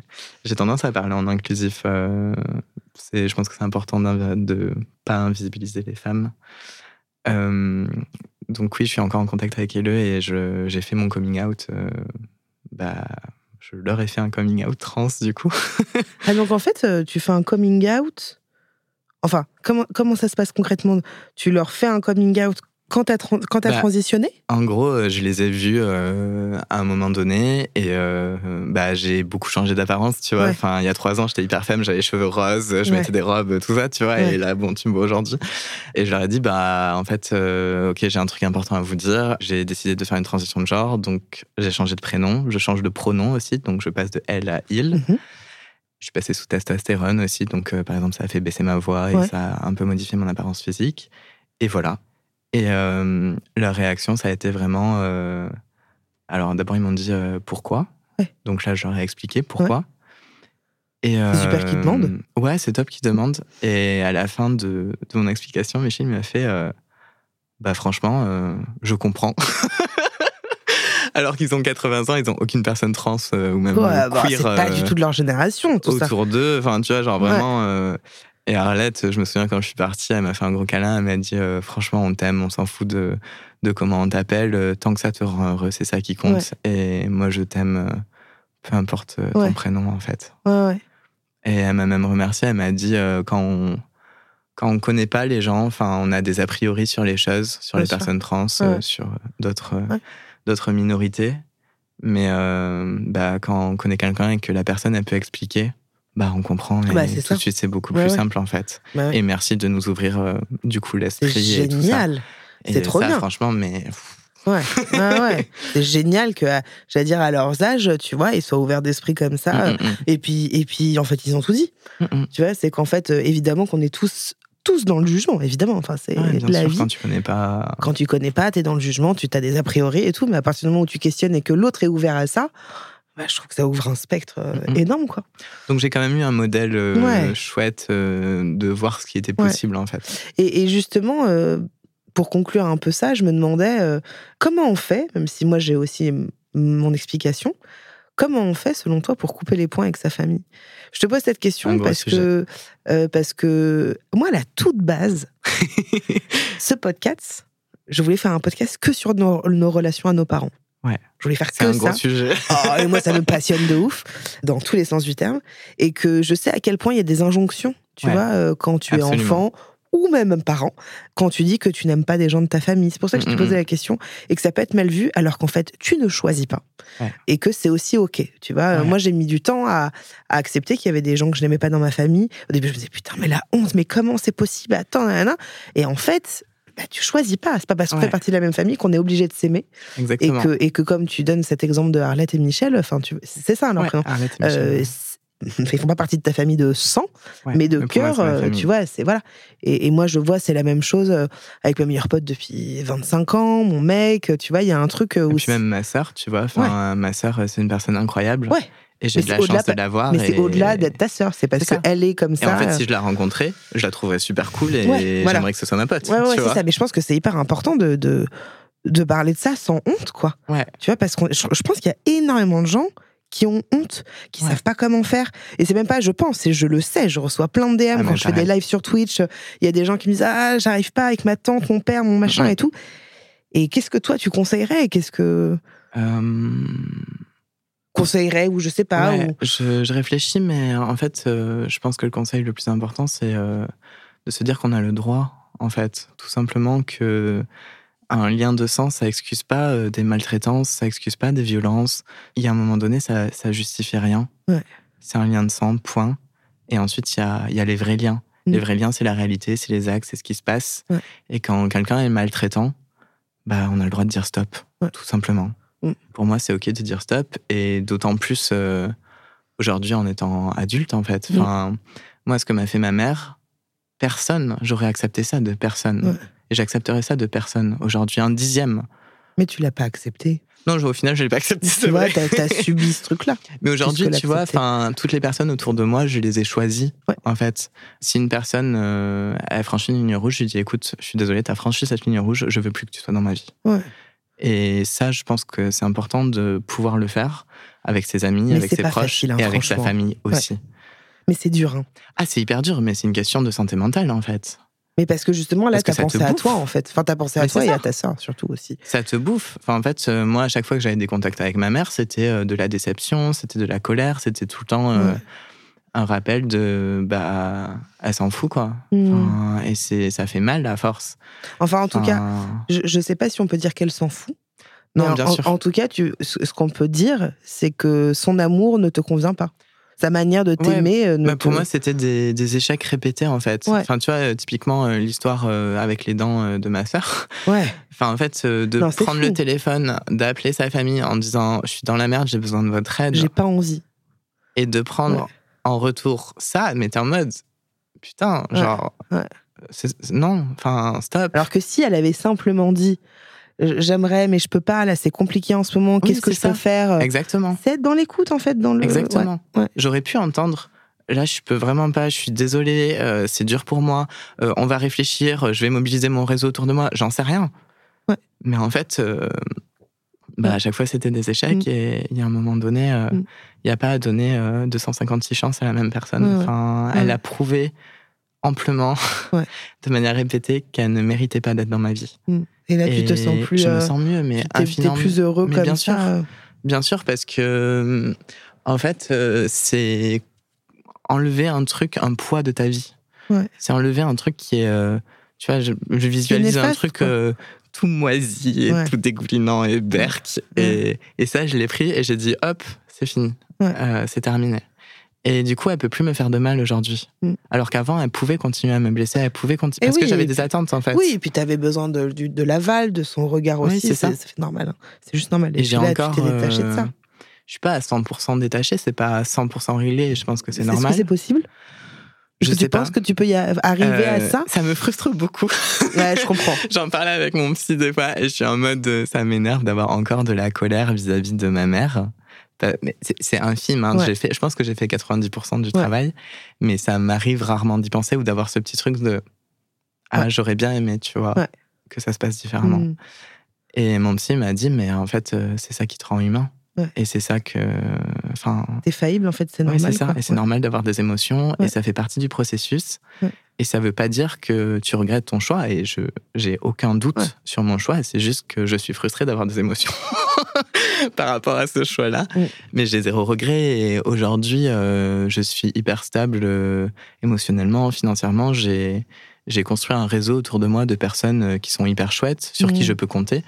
J'ai tendance à parler en inclusif. euh, c'est, je pense que c'est important de pas invisibiliser les femmes. Euh, donc oui, je suis encore en contact avec elle et je, j'ai fait mon coming out. euh, bah, je leur ai fait un coming out trans du coup. Ah, donc en fait, euh, tu fais un coming out? Enfin, comment, comment ça se passe concrètement? Tu leur fais un coming out quand t'as quand t'as Bah, transitionné? En gros, euh, je les ai vus euh, à un moment donné et euh, bah, j'ai beaucoup changé d'apparence, tu vois. Ouais. Enfin, il y a trois ans, j'étais hyper femme, j'avais les cheveux roses, je Ouais. mettais des robes, tout ça, tu vois. Ouais. Et là, bon, tu me vois aujourd'hui. Et je leur ai dit, bah, en fait, euh, ok, j'ai un truc important à vous dire. J'ai décidé de faire une transition de genre, donc j'ai changé de prénom, je change de pronom aussi, donc je passe de elle à il. Mhm. Je suis passé sous testostérone aussi, donc par exemple, ça a fait baisser ma voix et ça a un peu modifié mon apparence physique. Et voilà. Et euh, leur réaction, ça a été vraiment. euh, Alors d'abord, ils m'ont dit euh, pourquoi? Ouais. Donc là, je leur ai expliqué pourquoi. Et, C'est super qu'ils demandent. Ouais, c'est top qu'ils demandent. Et à la fin de, de mon explication, Michel m'a fait Bah, franchement, je comprends. Alors qu'ils ont 80 ans, ils n'ont aucune personne trans ou même Ouais, bah, queer. C'est pas du tout de leur génération, tout autour d'eux. Enfin, tu vois, genre vraiment. Et Arlette, je me souviens quand je suis partie, elle m'a fait un gros câlin. Elle m'a dit euh, Franchement, on t'aime, on s'en fout de, de comment on t'appelle. euh, Tant que ça te rend heureux, c'est ça qui compte. Et moi, je t'aime, euh, peu importe ton prénom, en fait. Ouais, ouais. Et elle m'a même remercié. Elle m'a dit Quand on. Quand on connaît pas les gens, enfin, on a des a priori sur les choses, sur Bien les sûr. personnes trans, sur d'autres d'autres minorités. Mais bah, quand on connaît quelqu'un et que la personne elle peut expliquer, bah on comprend et Bah, c'est tout ça. de suite c'est beaucoup Ouais, plus ouais. simple en fait. Bah ouais. Et merci de nous ouvrir euh, du coup l'esprit et tout ça. génial. Et C'est trop ça, bien. franchement, mais Ouais, ouais, ouais. C'est génial que, à- j'allais dire, à leurs âges, tu vois, ils soient ouverts d'esprit comme ça. mm, mm, Et puis, et puis, en fait, ils ont tout dit. mm, mm. Tu vois, c'est qu'en fait, euh, évidemment, qu'on est tous, tous dans le jugement, évidemment. Enfin, c'est Ouais, la sûr, vie. quand tu connais pas. Quand tu connais pas, t'es dans le jugement, tu as des a priori et tout, mais à partir du moment où tu questionnes et que l'autre est ouvert à ça, bah, je trouve que ça ouvre un spectre euh, énorme, quoi. Donc j'ai quand même eu un modèle euh, Ouais. chouette euh, de voir ce qui était Ouais. possible en fait. Et, et justement, pour conclure un peu ça, je me demandais euh, comment on fait, même si moi j'ai aussi mon explication, comment on fait selon toi pour couper les points avec sa famille? Je te pose cette question parce sujet. que, euh, parce que moi, à la toute base, ce podcast, je voulais faire un podcast que sur nos, nos relations à nos parents. Ouais. Je voulais faire C'est que un gros ça. sujet. Oh, et moi, ça me passionne de ouf, dans tous les sens du terme. Et que je sais à quel point il y a des injonctions, tu Ouais. vois, euh, quand tu es enfant ou même parent, quand tu dis que tu n'aimes pas des gens de ta famille. C'est pour ça que je te Mm, mm, posais mm. la question et que ça peut être mal vu, alors qu'en fait, tu ne choisis pas. Ouais. Et que c'est aussi OK. Tu vois, Ouais. moi, j'ai mis du temps à, à accepter qu'il y avait des gens que je n'aimais pas dans ma famille. Au début, je me disais, putain, mais la honte, mais comment c'est possible? Attends, nanana. Et en fait, bah, tu choisis pas. C'est pas parce qu'on Ouais. fait partie de la même famille qu'on est obligé de s'aimer et Exactement. que, et que comme tu donnes cet exemple de Arlette et Michel, enfin, tu, c'est ça leur Ouais, prénom. Euh, c'est- ils font pas partie de ta famille de sang, Ouais, mais de cœur, euh, tu vois, c'est voilà. Et, et moi, je vois, c'est la même chose euh, avec ma meilleure pote depuis 25 ans, mon mec, tu vois, il y a un truc euh, Et où. puis même ma sœur, tu vois, enfin, ma sœur, c'est une personne incroyable. Ouais. Et j'ai de la chance de l'avoir. mais c'est et- au-delà d'être ta sœur, c'est parce qu'elle est comme Et ça. en fait, si je la rencontrais, je la trouverais super cool et Ouais, voilà. j'aimerais que ce soit ma pote. Ouais, ouais, c'est ça. Mais je pense que c'est hyper important de, de, de parler de ça sans honte, quoi. Ouais. Tu vois, parce que je, je pense qu'il y a énormément de gens qui ont honte, qui Ouais. savent pas comment faire. Et c'est même pas, je pense, c'est je le sais. Je reçois plein de DM Ah, quand je fais des lives sur Twitch. Il y a des gens qui me disent Ah, j'arrive pas avec ma tante, mon père, mon machin et tout. Et qu'est-ce que toi, tu conseillerais Qu'est-ce que. Euh, Conseillerais ou je sais pas ouais, ou... je, je réfléchis, mais en fait, euh, je pense que le conseil le plus important, c'est euh, de se dire qu'on a le droit, en fait. Tout simplement que un lien de sang, ça excuse pas euh, des maltraitances, ça excuse pas des violences. Il y a un moment donné, ça, ça justifie rien. Ouais. C'est un lien de sang, point. Et ensuite, il y a, y a les vrais liens. Les Mm. vrais liens, c'est la réalité, c'est les actes, c'est ce qui se passe. Ouais. Et quand quelqu'un est maltraitant, bah, on a le droit de dire stop, tout simplement. Mm. Pour moi, c'est OK de dire stop. Et d'autant plus euh, aujourd'hui en étant adulte, en fait. Mm. Enfin, Moi, ce que m'a fait ma mère, personne, j'aurais accepté ça de personne. Ouais. Et j'accepterais ça de personne. Aujourd'hui, un dixième. Mais tu l'as pas accepté. Non, au final, je l'ai pas accepté. Tu vois, t'as as subi ce truc-là. Mais aujourd'hui, tu vois, enfin, toutes les personnes autour de moi, je les ai choisies. Ouais. En fait, si une personne euh, a franchi une ligne rouge, je lui dis, écoute, je suis désolé, t'as franchi cette ligne rouge, je veux plus que tu sois dans ma vie. Ouais. Et ça, je pense que c'est important de pouvoir le faire avec ses amis, Mais avec ses proches facile, hein, et avec sa famille aussi. Mais c'est dur, hein. Ah, c'est hyper dur, mais c'est une question de santé mentale en fait. Mais parce que justement, là, t'as pensé à toi, en fait. Enfin, t'as pensé à Mais toi et ça. à ta sœur, surtout aussi. Ça te bouffe. Enfin, en fait, euh, moi, à chaque fois que j'avais des contacts avec ma mère, c'était euh, de la déception, c'était de la colère, c'était tout le temps euh, Ouais. Un rappel de bah, elle s'en fout quoi. Hmm. Enfin, et c'est, ça fait mal à force. Enfin, en tout cas, je, je sais pas si on peut dire qu'elle s'en fout. Non, mais bien en, sûr. en tout cas, tu, ce qu'on peut dire, c'est que son amour ne te convient pas. Sa manière de t'aimer euh, ne bah, pour moi, c'était des, des échecs répétés en fait. Ouais. Enfin, tu vois, euh, typiquement euh, l'histoire euh, avec les dents euh, de ma sœur. Ouais. Enfin, en fait, euh, de Non, prendre fou. le téléphone, d'appeler sa famille en disant je suis dans la merde, j'ai besoin de votre aide, J'ai pas envie. et de prendre Ouais. En retour ça, mais t'es en mode putain, Ouais, genre non, enfin stop. Alors que si elle avait simplement dit j'aimerais, mais je peux pas, là, c'est compliqué en ce moment, Oui, qu'est-ce que je peux ça. faire euh, Exactement. C'est être dans l'écoute, en fait, dans le. Exactement. Ouais. J'aurais pu entendre. Là, je peux vraiment pas. Je suis désolée. euh, c'est dur pour moi. euh, on va réfléchir. Je vais mobiliser mon réseau autour de moi. J'en sais rien. Ouais. Mais en fait, euh, bah, Ouais. à chaque fois, c'était des échecs. Mm. Et il y a un moment donné, euh, il Mm. n'y a pas à donner euh, 256 chances à la même personne. Ouais. Enfin, Ouais. Elle a prouvé amplement, Ouais. de manière répétée, qu'elle ne méritait pas d'être dans ma vie. Et là, tu te sens plus. Je me euh, sens mieux, mais t'es- t'es infiniment plus heureux Mais comme bien ça. sûr. euh. Bien sûr, parce que, euh, en fait, c'est enlever un truc, un poids de ta vie. C'est enlever un truc qui est. tu vois, je, je visualise un truc tout moisi et Ouais. tout dégoulinant et berk. Et, et ça, je l'ai pris et j'ai dit hop, c'est fini. Ouais. Euh, c'est terminé. Et du coup, elle peut plus me faire de mal aujourd'hui. Mm. Alors qu'avant, elle pouvait continuer à me blesser, elle pouvait continuer. Parce oui, que j'avais des attentes, en fait. Oui, et puis tu avais besoin de, du- de l'aval, de son regard Oui, aussi. c'est ça. C'est normal. hein. C'est juste normal. Et Et j'ai encore. tu t'es détaché de euh, ça. Je suis pas à 100% détaché, c'est pas à 100% réglé, je pense que c'est Est-ce que normal. c'est possible? Je que tu sais pas. penses que tu peux y arriver à Euh, ça Ça me frustre beaucoup. Ouais, je comprends. J'en parlais avec mon psy des fois et je suis en mode euh, ça m'énerve d'avoir encore de la colère vis-à-vis de ma mère. C'est infime. Hein. Ouais. J'ai fait, je pense que j'ai fait 90% du Ouais. travail, mais ça m'arrive rarement d'y penser ou d'avoir ce petit truc de ah j'aurais bien aimé, tu vois, que ça se passe différemment. Mm. Et mon psy m'a dit mais en fait euh, c'est ça qui te rend humain. Ouais. Et c'est ça que, enfin, T'es faillible, en fait, c'est Ouais, normal. c'est ça. quoi. Et c'est Ouais. normal d'avoir des émotions Ouais. et ça fait partie du processus. Ouais. Et ça veut pas dire que tu regrettes ton choix et je j'ai aucun doute Ouais. sur mon choix. C'est juste que je suis frustrée d'avoir des émotions par rapport à ce choix-là. Mais j'ai zéro regret et aujourd'hui euh, je suis hyper stable euh, émotionnellement, financièrement. J'ai j'ai construit un réseau autour de moi de personnes euh, qui sont hyper chouettes, sur qui je peux compter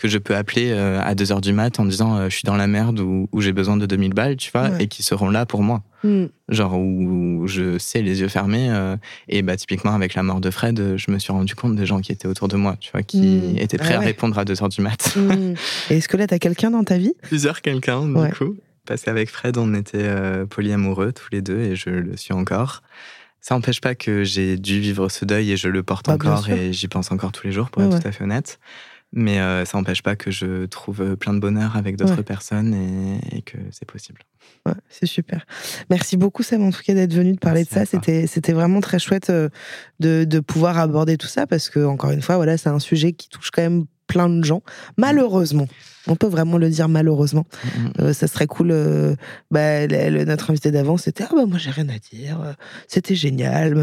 que je peux appeler euh, à 2 heures du mat en disant euh, je suis dans la merde ou, ou j'ai besoin de 2000 balles, tu vois, Ouais. et qui seront là pour moi. Mm. Genre où je sais les yeux fermés. euh, et bah, typiquement, avec la mort de Fred, je me suis rendu compte des gens qui étaient autour de moi, tu vois, qui Mm. étaient prêts Ah à ouais. répondre à 2 heures du mat. Mm. Et est-ce que là, t'as quelqu'un dans ta vie? Plusieurs quelqu'un, du Ouais. coup. Parce qu'avec Fred, on était euh, polyamoureux tous les deux et je le suis encore. Ça n'empêche pas que j'ai dû vivre ce deuil et je le porte Bah, encore et j'y pense encore tous les jours, pour être tout à fait honnête. Mais euh, ça n'empêche pas que je trouve plein de bonheur avec d'autres Ouais. personnes et, et que c'est possible. Ouais, c'est super. Merci beaucoup, Sam, en tout cas, d'être venu de parler Merci de ça. C'était, c'était vraiment très chouette euh, de, de pouvoir aborder tout ça parce que, encore une fois, voilà, c'est un sujet qui touche quand même plein de gens. Malheureusement. On peut vraiment le dire malheureusement. Mm, Euh, ça serait cool. euh, bah, le- le- notre invité d'avant, c'était Ah, bah, moi, j'ai rien à dire. euh, C'était génial.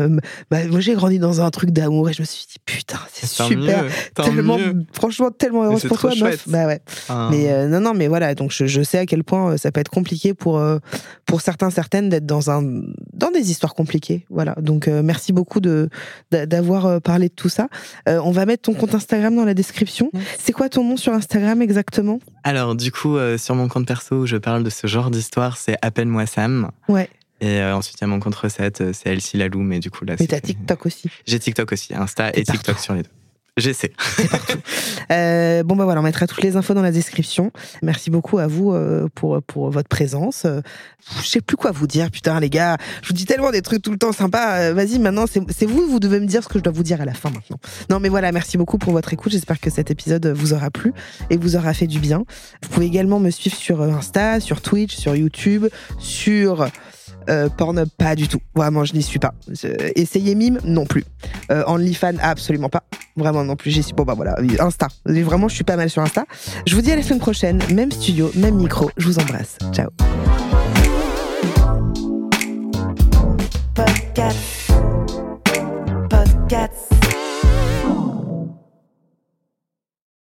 bah, moi, j'ai grandi dans un truc d'amour et je me suis dit Putain, c'est super. mieux, Tellement, mieux. franchement, tellement heureuse pour toi, meuf. Bah ouais. Enfin, Mais euh, non, non, mais voilà, donc je, je sais à quel point ça peut être compliqué pour, pour certains, certaines d'être dans, un, dans des histoires compliquées. Voilà, donc merci beaucoup de, d'a- d'avoir parlé de tout ça. On va mettre ton compte Instagram dans la description. C'est quoi ton nom sur Instagram exactement? Alors, du coup, euh, sur mon compte perso où je parle de ce genre d'histoire, c'est Appelle-moi Sam. Ouais, Et euh, ensuite, il y a mon compte recette, euh, c'est Elsie Lalou, mais du coup, là, mais t'as TikTok aussi. J'ai TikTok aussi, Insta et TikTok partout. sur les deux. J'essaie. Euh, bon, bah voilà, on mettra toutes les infos dans la description. Merci beaucoup à vous euh, pour, pour votre présence. Euh, je sais plus quoi vous dire, putain, les gars. Je vous dis tellement des trucs tout le temps sympas. Vas-y, maintenant, c'est vous, vous devez me dire ce que je dois vous dire à la fin maintenant. Non, mais voilà, merci beaucoup pour votre écoute. J'espère que cet épisode vous aura plu et vous aura fait du bien. Vous pouvez également me suivre sur Insta, sur Twitch, sur YouTube, sur euh, pas du tout. Vraiment, je n'y suis pas. Essayez Mime, non plus. Euh, OnlyFans, absolument pas. Vraiment non plus. J'y suis. Bon, bah voilà. Insta. Vraiment, je suis pas mal sur Insta. Je vous dis à la semaine prochaine. Même studio, même micro. Je vous embrasse. Ciao.